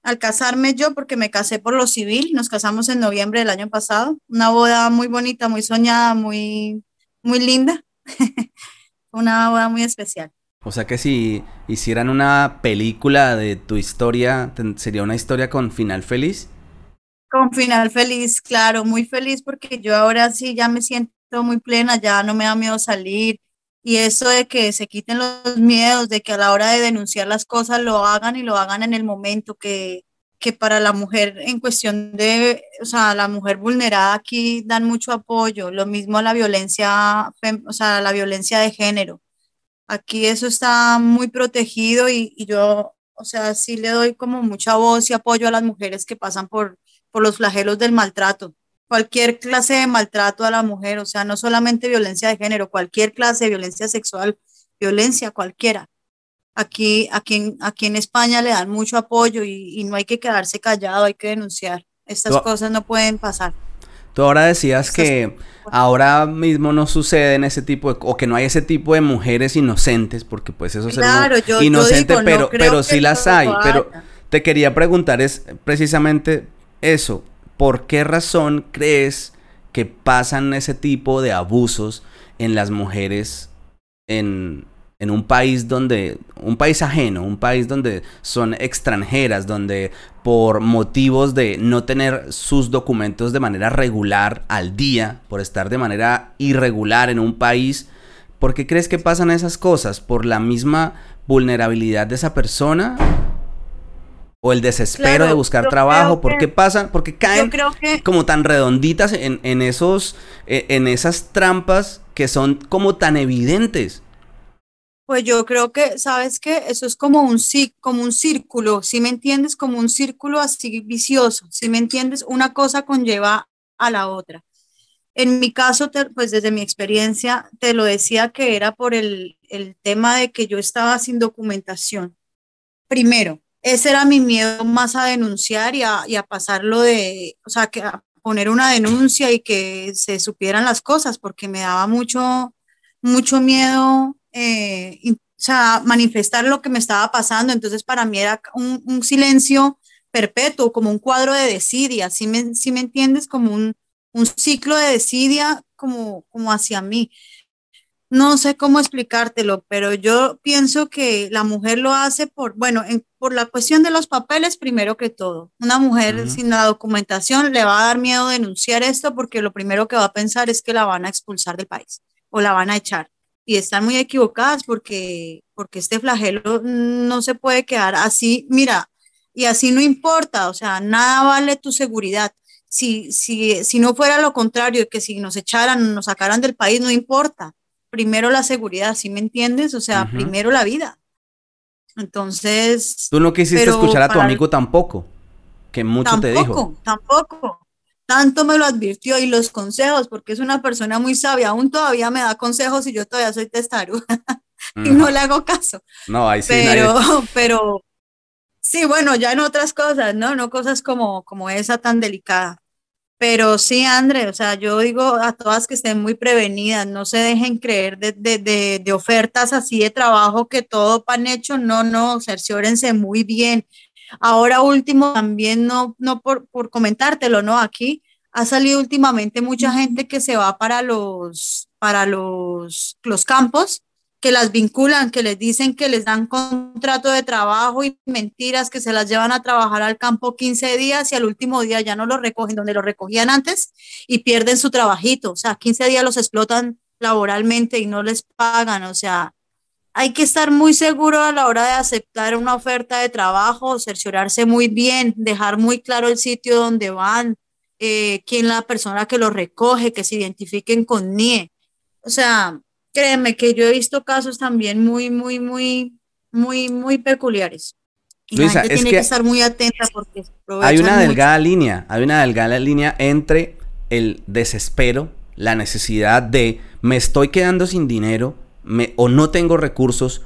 Al casarme yo, porque me casé por lo civil, nos casamos en noviembre del año pasado, una boda muy bonita, muy soñada, muy, muy linda, una boda muy especial. O sea que si hicieran una película de tu historia, ¿sería una historia con final feliz? Con final feliz, claro, muy feliz porque yo ahora sí ya me siento muy plena, ya no me da miedo salir. Y eso de que se quiten los miedos, de que a la hora de denunciar las cosas lo hagan y lo hagan en el momento, que, que para la mujer en cuestión de, o sea, la mujer vulnerada aquí dan mucho apoyo, lo mismo a la violencia, o sea, la violencia de género. Aquí eso está muy protegido y, y yo, o sea, sí le doy como mucha voz y apoyo a las mujeres que pasan por, por los flagelos del maltrato. Cualquier clase de maltrato a la mujer, o sea, no solamente violencia de género, cualquier clase de violencia sexual, violencia cualquiera. Aquí, aquí, en, aquí en España le dan mucho apoyo y, no hay que quedarse callado, hay que denunciar. Estas cosas no pueden pasar. Tú ahora decías que ahora mismo no sucede en ese tipo de, o que no hay ese tipo de mujeres inocentes, porque pues eso claro, es inocente, pero, pero sí las hay. Pero te quería preguntar es precisamente eso, ¿por qué razón crees que pasan ese tipo de abusos en las mujeres en, un país donde, un país ajeno, un país donde son extranjeras, donde por motivos de no tener sus documentos de manera regular al día, por estar de manera irregular en un país, ¿por qué crees que pasan esas cosas? ¿Por la misma vulnerabilidad de esa persona? o el desespero de buscar trabajo, ¿por qué pasan? Porque caen como tan redonditas en, esos, e, en esas trampas que son como tan evidentes. Pues yo creo que, ¿sabes qué? Eso es como un, como un círculo, si me entiendes? Como un círculo así vicioso, si me entiendes? Una cosa conlleva a la otra. En mi caso, pues desde mi experiencia, te lo decía que era por el, el tema de que yo estaba sin documentación. Primero, ese era mi miedo más a denunciar y a, y a pasarlo de, o sea, que a poner una denuncia y que se supieran las cosas, porque me daba mucho, mucho miedo, eh, o sea, manifestar lo que me estaba pasando. Entonces, para mí era un, un silencio perpetuo, como un cuadro de desidia, si me, si me entiendes, como un, un ciclo de desidia como, como hacia mí no sé cómo explicártelo, pero yo pienso que la mujer lo hace por, bueno, por la cuestión de los papeles primero que todo. Una mujer sin la documentación le va a dar miedo denunciar esto porque lo primero que va a pensar es que la van a expulsar del país o la van a echar. Y están muy equivocadas porque, porque este flagelo no se puede quedar así. Mira, y así no importa, o sea, nada vale tu seguridad. Si, si, si no fuera lo contrario, que si nos echaran, nos sacaran del país, no importa primero la seguridad, ¿sí me entiendes? O sea, primero la vida. Entonces... Tú no quisiste escuchar a tu amigo tampoco, que mucho te dijo. Tampoco, tampoco. Tanto me lo advirtió y los consejos, porque es una persona muy sabia, aún todavía me da consejos y yo todavía soy testaruda y no le hago caso. No, ahí sí. Pero, pero, sí, bueno, ya en otras cosas, ¿no? No cosas como, como esa tan delicada. Pero sí, André, o sea, yo digo a todas que estén muy prevenidas, no se dejen creer de, de, de, ofertas así de trabajo que todo pan hecho, no, no, cerciórense muy bien. Ahora último, también no, no por, por comentártelo, ¿no? Aquí ha salido últimamente mucha gente que se va para los, para los, los campos que las vinculan, que les dicen que les dan contrato de trabajo y mentiras, que se las llevan a trabajar al campo 15 días y al último día ya no los recogen donde los recogían antes y pierden su trabajito. O sea, 15 días los explotan laboralmente y no les pagan. O sea, hay que estar muy seguro a la hora de aceptar una oferta de trabajo, cerciorarse muy bien, dejar muy claro el sitio donde van, eh, quién la persona que los recoge, que se identifiquen con NIE. O sea, créeme que yo he visto casos también muy, muy, muy, muy, muy peculiares. Y la gente tiene que, estar muy atenta porque hay una delgada línea, hay una delgada línea entre el desespero, la necesidad de me estoy quedando sin dinero me, o no tengo recursos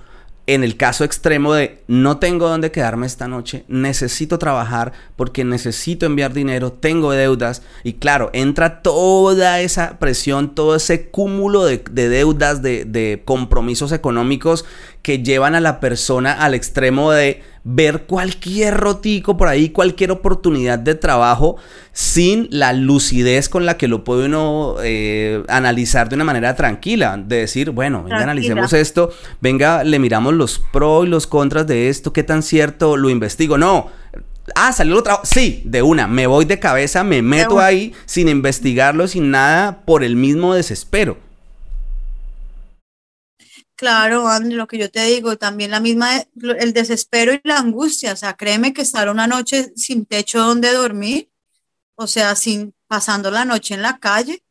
en el caso extremo de no tengo dónde quedarme esta noche, necesito trabajar porque necesito enviar dinero, tengo deudas y claro, entra toda esa presión, todo ese cúmulo de, deudas, de, de compromisos económicos que llevan a la persona al extremo de ver cualquier rotico por ahí, cualquier oportunidad de trabajo sin la lucidez con la que lo puede uno eh, analizar de una manera tranquila, de decir, bueno, venga, analicemos esto, venga, le miramos los pros y los contras de esto, qué tan cierto, lo investigo, no. Ah, salió otro trabajo. Sí, de una. Me voy de cabeza, me meto ahí sin investigarlo, sin nada, por el mismo desespero. Claro, André, lo que yo te digo, también la misma, el desespero y la angustia, o sea, créeme que estar una noche sin techo donde dormir, o sea, sin pasando la noche en la calle,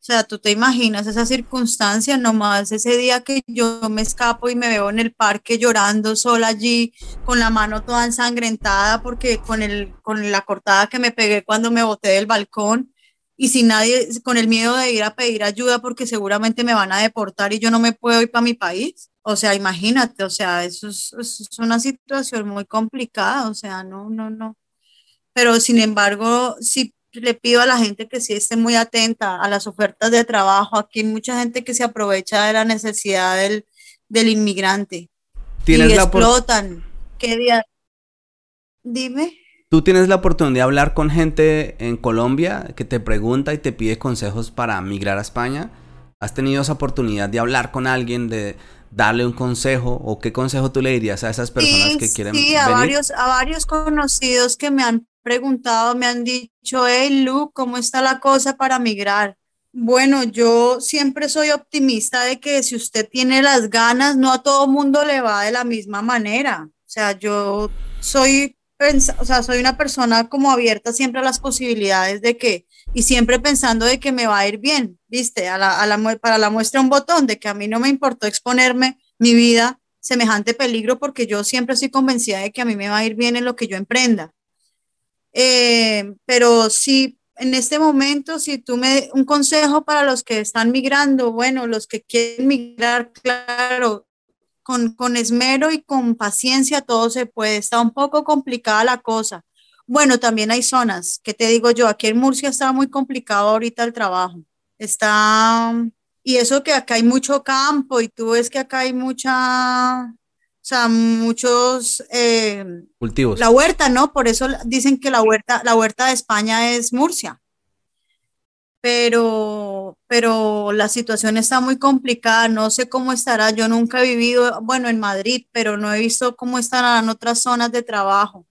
o sea, tú te imaginas esa circunstancia, nomás ese día que yo me escapo y me veo en el parque llorando sola allí, con la mano toda ensangrentada, porque con, el, con la cortada que me pegué cuando me boté del balcón, y sin nadie, con el miedo de ir a pedir ayuda porque seguramente me van a deportar y yo no me puedo ir para mi país. O sea, imagínate, o sea, eso es, una situación muy complicada, o sea, no, no, no. Pero sin embargo, sí le pido a la gente que sí esté muy atenta a las ofertas de trabajo. Aquí hay mucha gente que se aprovecha de la necesidad del, del inmigrante. ¿Tienes y explotan. ¿Qué día? Dime. Tú tienes la oportunidad de hablar con gente en Colombia que te pregunta y te pide consejos para migrar a España. ¿Has tenido esa oportunidad de hablar con alguien, de darle un consejo o qué consejo tú le dirías a esas personas que quieren sí, a varios a varios conocidos que me han preguntado, me han dicho, hey Lu, ¿cómo está la cosa para migrar? Bueno, yo siempre soy optimista de que si usted tiene las ganas, no a todo mundo le va de la misma manera. O sea, yo soy o sea, soy una persona como abierta siempre a las posibilidades de que, y siempre pensando de que me va a ir bien, ¿viste? A la, a la, para la muestra un botón de que a mí no me importó exponerme mi vida semejante peligro porque yo siempre estoy convencida de que a mí me va a ir bien en lo que yo emprenda. Eh, pero sí, en este momento, si tú me, un consejo para los que están migrando, bueno, los que quieren migrar, claro, con, esmero y con paciencia todo se puede. Está un poco complicada la cosa. Bueno, también hay zonas, que te digo yo, aquí en Murcia está muy complicado ahorita el trabajo. Está, y eso que acá hay mucho campo y tú ves que acá hay mucha, o sea, muchos eh, cultivos. La huerta, ¿no? Por eso dicen que la huerta, la huerta de España es Murcia. Pero pero, la situación está muy complicada. No sé cómo estará. Yo nunca he vivido, bueno, en Madrid, pero no he visto cómo estarán otras zonas de trabajo.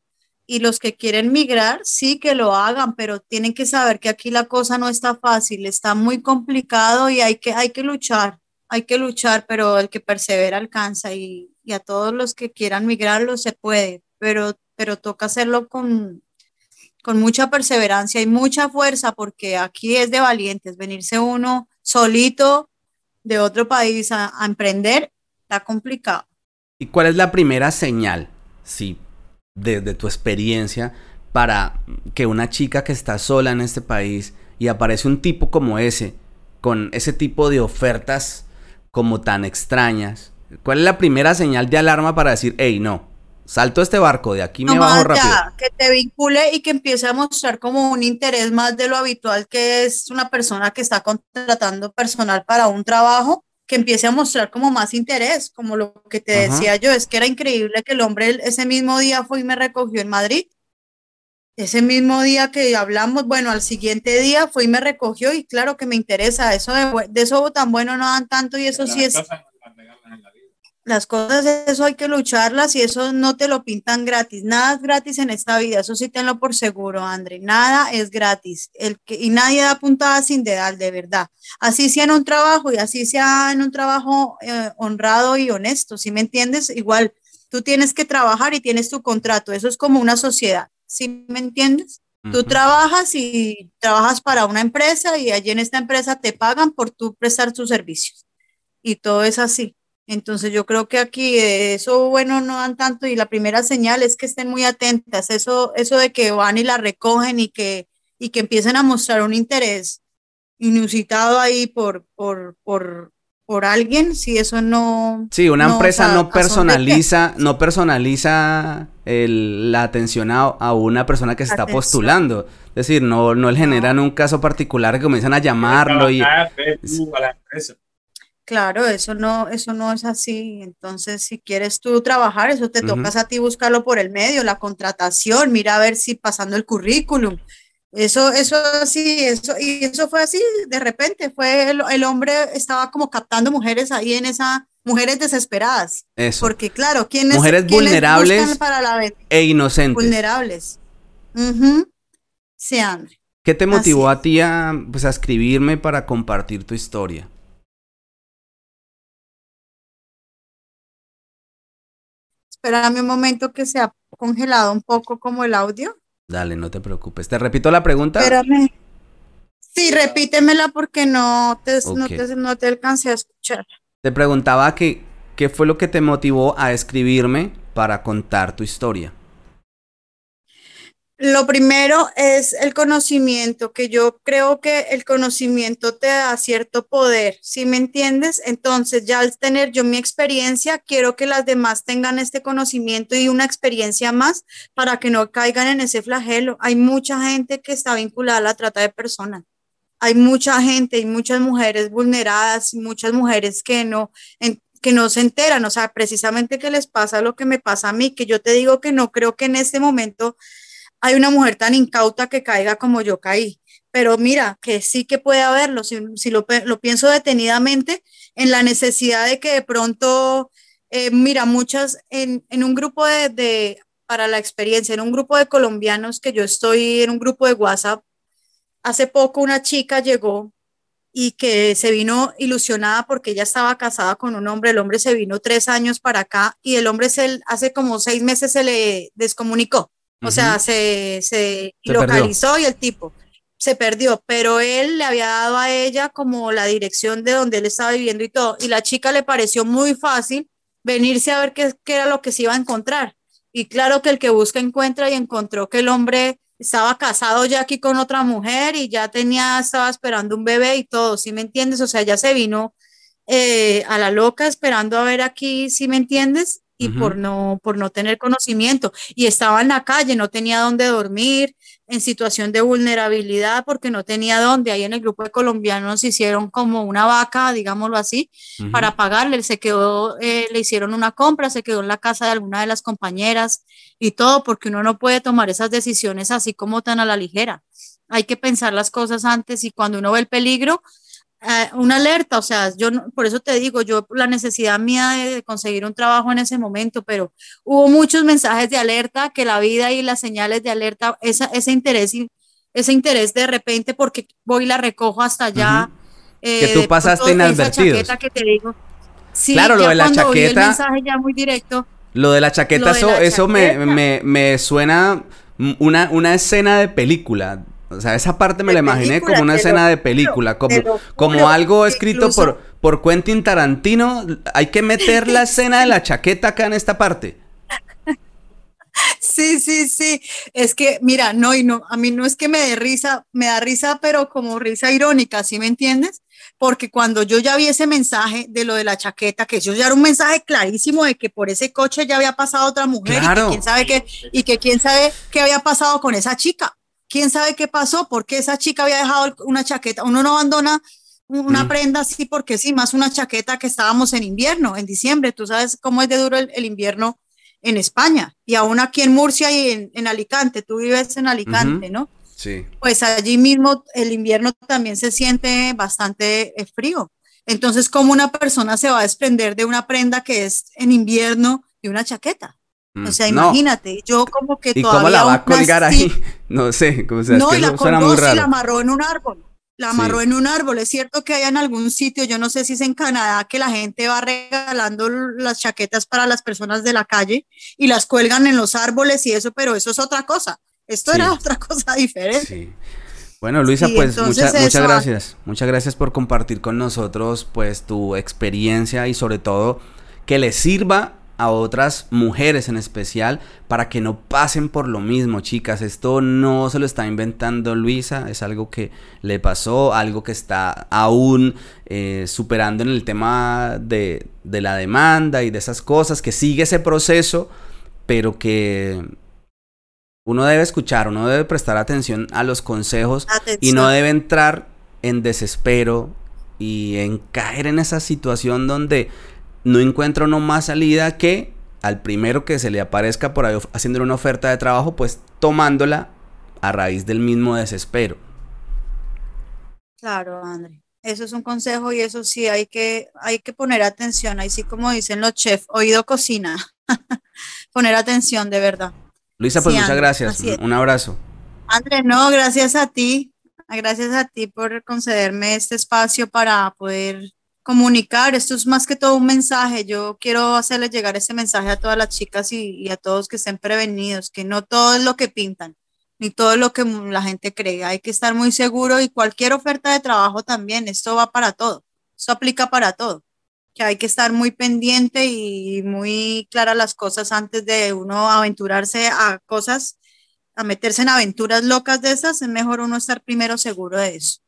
Y los que quieren migrar, sí que lo hagan, pero tienen que saber que aquí la cosa no está fácil, está muy complicado y hay que, hay que luchar, hay que luchar, pero el que persevera alcanza y, y a todos los que quieran migrarlo se puede, pero, pero toca hacerlo con, con mucha perseverancia y mucha fuerza, porque aquí es de valientes, venirse uno solito de otro país a, emprender, está complicado. ¿Y cuál es la primera señal, sí, desde tu experiencia, para que una chica que está sola en este país y aparece un tipo como ese, con ese tipo de ofertas como tan extrañas, ¿cuál es la primera señal de alarma para decir, hey, no, salto este barco, de aquí me bajo rápido. que te vincule y que empiece a mostrar como un interés más de lo habitual que es una persona que está contratando personal para un trabajo, que empiece a mostrar como más interés, como lo que te decía yo, es que era increíble que el hombre ese mismo día fue y me recogió en Madrid. Ese mismo día que hablamos, bueno, al siguiente día fue y me recogió y claro que me interesa, eso de, de eso tan bueno no dan tanto y eso sí es las cosas, eso hay que lucharlas y eso no te lo pintan gratis. Nada es gratis en esta vida, eso sí tenlo por seguro, André. Nada es gratis. El que, y nadie da puntada sin dedal, de verdad. Así sea en un trabajo y así sea en un trabajo eh, honrado y honesto, ¿sí me entiendes? Igual, tú tienes que trabajar y tienes tu contrato. Eso es como una sociedad, ¿sí me entiendes? Tú trabajas y trabajas para una empresa y allí en esta empresa te pagan por tú prestar tus servicios. Y todo es así. Entonces yo creo que aquí eso, bueno, no dan tanto y la primera señal es que estén muy atentas, eso, eso de que van y la recogen y que, y que empiecen a mostrar un interés inusitado ahí por, por, por, por alguien, si eso no... Sí, una empresa no personaliza, no personaliza la atención a, una persona que se está postulando. Es decir, no, no le generan un caso particular que comienzan a llamarlo y... Claro, eso no, eso no es así. Entonces, si quieres tú trabajar, eso te tocas a ti buscarlo por el medio, la contratación, mira a ver si pasando el currículum. Eso, eso así, eso, y eso fue así, de repente, fue el, hombre estaba como captando mujeres ahí en esa, mujeres desesperadas. Eso. Porque claro, ¿quiénes Mujeres vulnerables para la e inocentes. Vulnerables. Sí, André. ¿Qué te motivó a ti a, pues, a escribirme para compartir tu historia? Espérame un momento que se ha congelado un poco como el audio. Dale, no te preocupes. ¿Te repito la pregunta? Espérame. Sí, repítemela porque no te, no te, alcancé a escuchar. Te preguntaba que, qué fue lo que te motivó a escribirme para contar tu historia. Lo primero es el conocimiento, que yo creo que el conocimiento te da cierto poder, ¿sí me entiendes? Entonces, ya al tener yo mi experiencia, quiero que las demás tengan este conocimiento y una experiencia más para que no caigan en ese flagelo. Hay mucha gente que está vinculada a la trata de personas. Hay mucha gente y muchas mujeres vulneradas, muchas mujeres que no, que no se enteran, o sea, precisamente que les pasa lo que me pasa a mí, que yo te digo que no creo que en este momento hay una mujer tan incauta que caiga como yo caí. Pero mira, que sí que puede haberlo, si, lo, pienso detenidamente, en la necesidad de que de pronto, eh, mira, muchas, en, un grupo de, para la experiencia, en un grupo de colombianos que yo estoy, en un grupo de WhatsApp, hace poco una chica llegó y que se vino ilusionada porque ella estaba casada con un hombre, el hombre se vino tres años para acá y el hombre se, hace como seis meses se le descomunicó o sea, se, se, localizó y el tipo se perdió, pero él le había dado a ella como la dirección de donde él estaba viviendo y todo. Y la chica le pareció muy fácil venirse a ver qué, qué era lo que se iba a encontrar. Y claro que el que busca encuentra y encontró que el hombre estaba casado ya aquí con otra mujer y ya tenía, estaba esperando un bebé y todo, ¿sí me entiendes? O sea, ya se vino eh, a la loca esperando a ver aquí, ¿sí me entiendes? Y por, no, por no tener conocimiento. Y estaba en la calle, no tenía dónde dormir, en situación de vulnerabilidad porque no tenía dónde. Ahí en el grupo de colombianos hicieron como una vaca, digámoslo así, para pagarle. Se quedó, eh, le hicieron una compra, se quedó en la casa de alguna de las compañeras y todo, porque uno no puede tomar esas decisiones así como tan a la ligera. Hay que pensar las cosas antes y cuando uno ve el peligro, una alerta, o sea, yo por eso te digo, yo la necesidad mía de conseguir un trabajo en ese momento, pero hubo muchos mensajes de alerta que la vida y las señales de alerta, esa, ese interés ese interés de repente porque voy y la recojo hasta allá. Eh, que tú pasaste inadvertido. que te digo. Sí, claro, lo de la chaqueta. el mensaje ya muy directo. Lo de la chaqueta, eso, eso me, me, me, suena una, una escena de película. O sea, esa parte me la imaginé como una escena de película, como, como algo escrito por, por Quentin Tarantino. Hay que meter la escena de la chaqueta acá en esta parte. Sí, sí, sí. Es que, mira, no, y no, a mí no es que me dé risa, me da risa, pero como risa irónica, ¿sí me entiendes? Porque cuando yo ya vi ese mensaje de lo de la chaqueta, que eso ya era un mensaje clarísimo de que por ese coche ya había pasado otra mujer y que quién sabe qué, y que quién sabe qué había pasado con esa chica. ¿Quién sabe qué pasó? Porque esa chica había dejado una chaqueta. Uno no abandona una mm. prenda así porque sí, más una chaqueta que estábamos en invierno, en diciembre. Tú sabes cómo es de duro el, invierno en España y aún aquí en Murcia y en, Alicante. Tú vives en Alicante, ¿no? Sí. Pues allí mismo el invierno también se siente bastante eh, frío. Entonces, ¿cómo una persona se va a desprender de una prenda que es en invierno y una chaqueta? O sea, imagínate, yo como que ¿Y cómo la va a colgar ahí? No sé, como sea, no, es que la colgó, y la amarró en un árbol. La amarró en un árbol. Es cierto que hay en algún sitio, yo no sé si es en Canadá, que la gente va regalando las chaquetas para las personas de la calle y las cuelgan en los árboles y eso, pero eso es otra cosa. Esto era otra cosa diferente. Sí. Bueno, Luisa, pues muchas gracias. Muchas gracias por compartir con nosotros pues tu experiencia y sobre todo que le sirva a otras mujeres en especial para que no pasen por lo mismo, chicas. Esto no se lo está inventando Luisa, es algo que le pasó, algo que está aún eh, superando en el tema de, de la demanda y de esas cosas, que sigue ese proceso, pero que uno debe escuchar, uno debe prestar atención a los consejos y no debe entrar en desespero y en caer en esa situación donde no encuentra uno más salida que al primero que se le aparezca por ahí haciéndole una oferta de trabajo, pues tomándola a raíz del mismo desespero. Claro, André. Eso es un consejo y eso sí hay que, hay que poner atención. Ahí sí, como dicen los chefs, oído cocina. poner atención, de verdad. Luisa, pues muchas gracias. Un abrazo. André, no, gracias a ti. Gracias a ti por concederme este espacio para poder comunicar, esto es más que todo un mensaje, yo quiero hacerles llegar ese mensaje a todas las chicas y, a todos que estén prevenidos, que no todo es lo que pintan, ni todo lo que la gente cree, hay que estar muy seguro y cualquier oferta de trabajo también, esto va para todo, esto aplica para todo, que hay que estar muy pendiente y muy clara las cosas antes de uno aventurarse a cosas, a meterse en aventuras locas de esas, es mejor uno estar primero seguro de eso.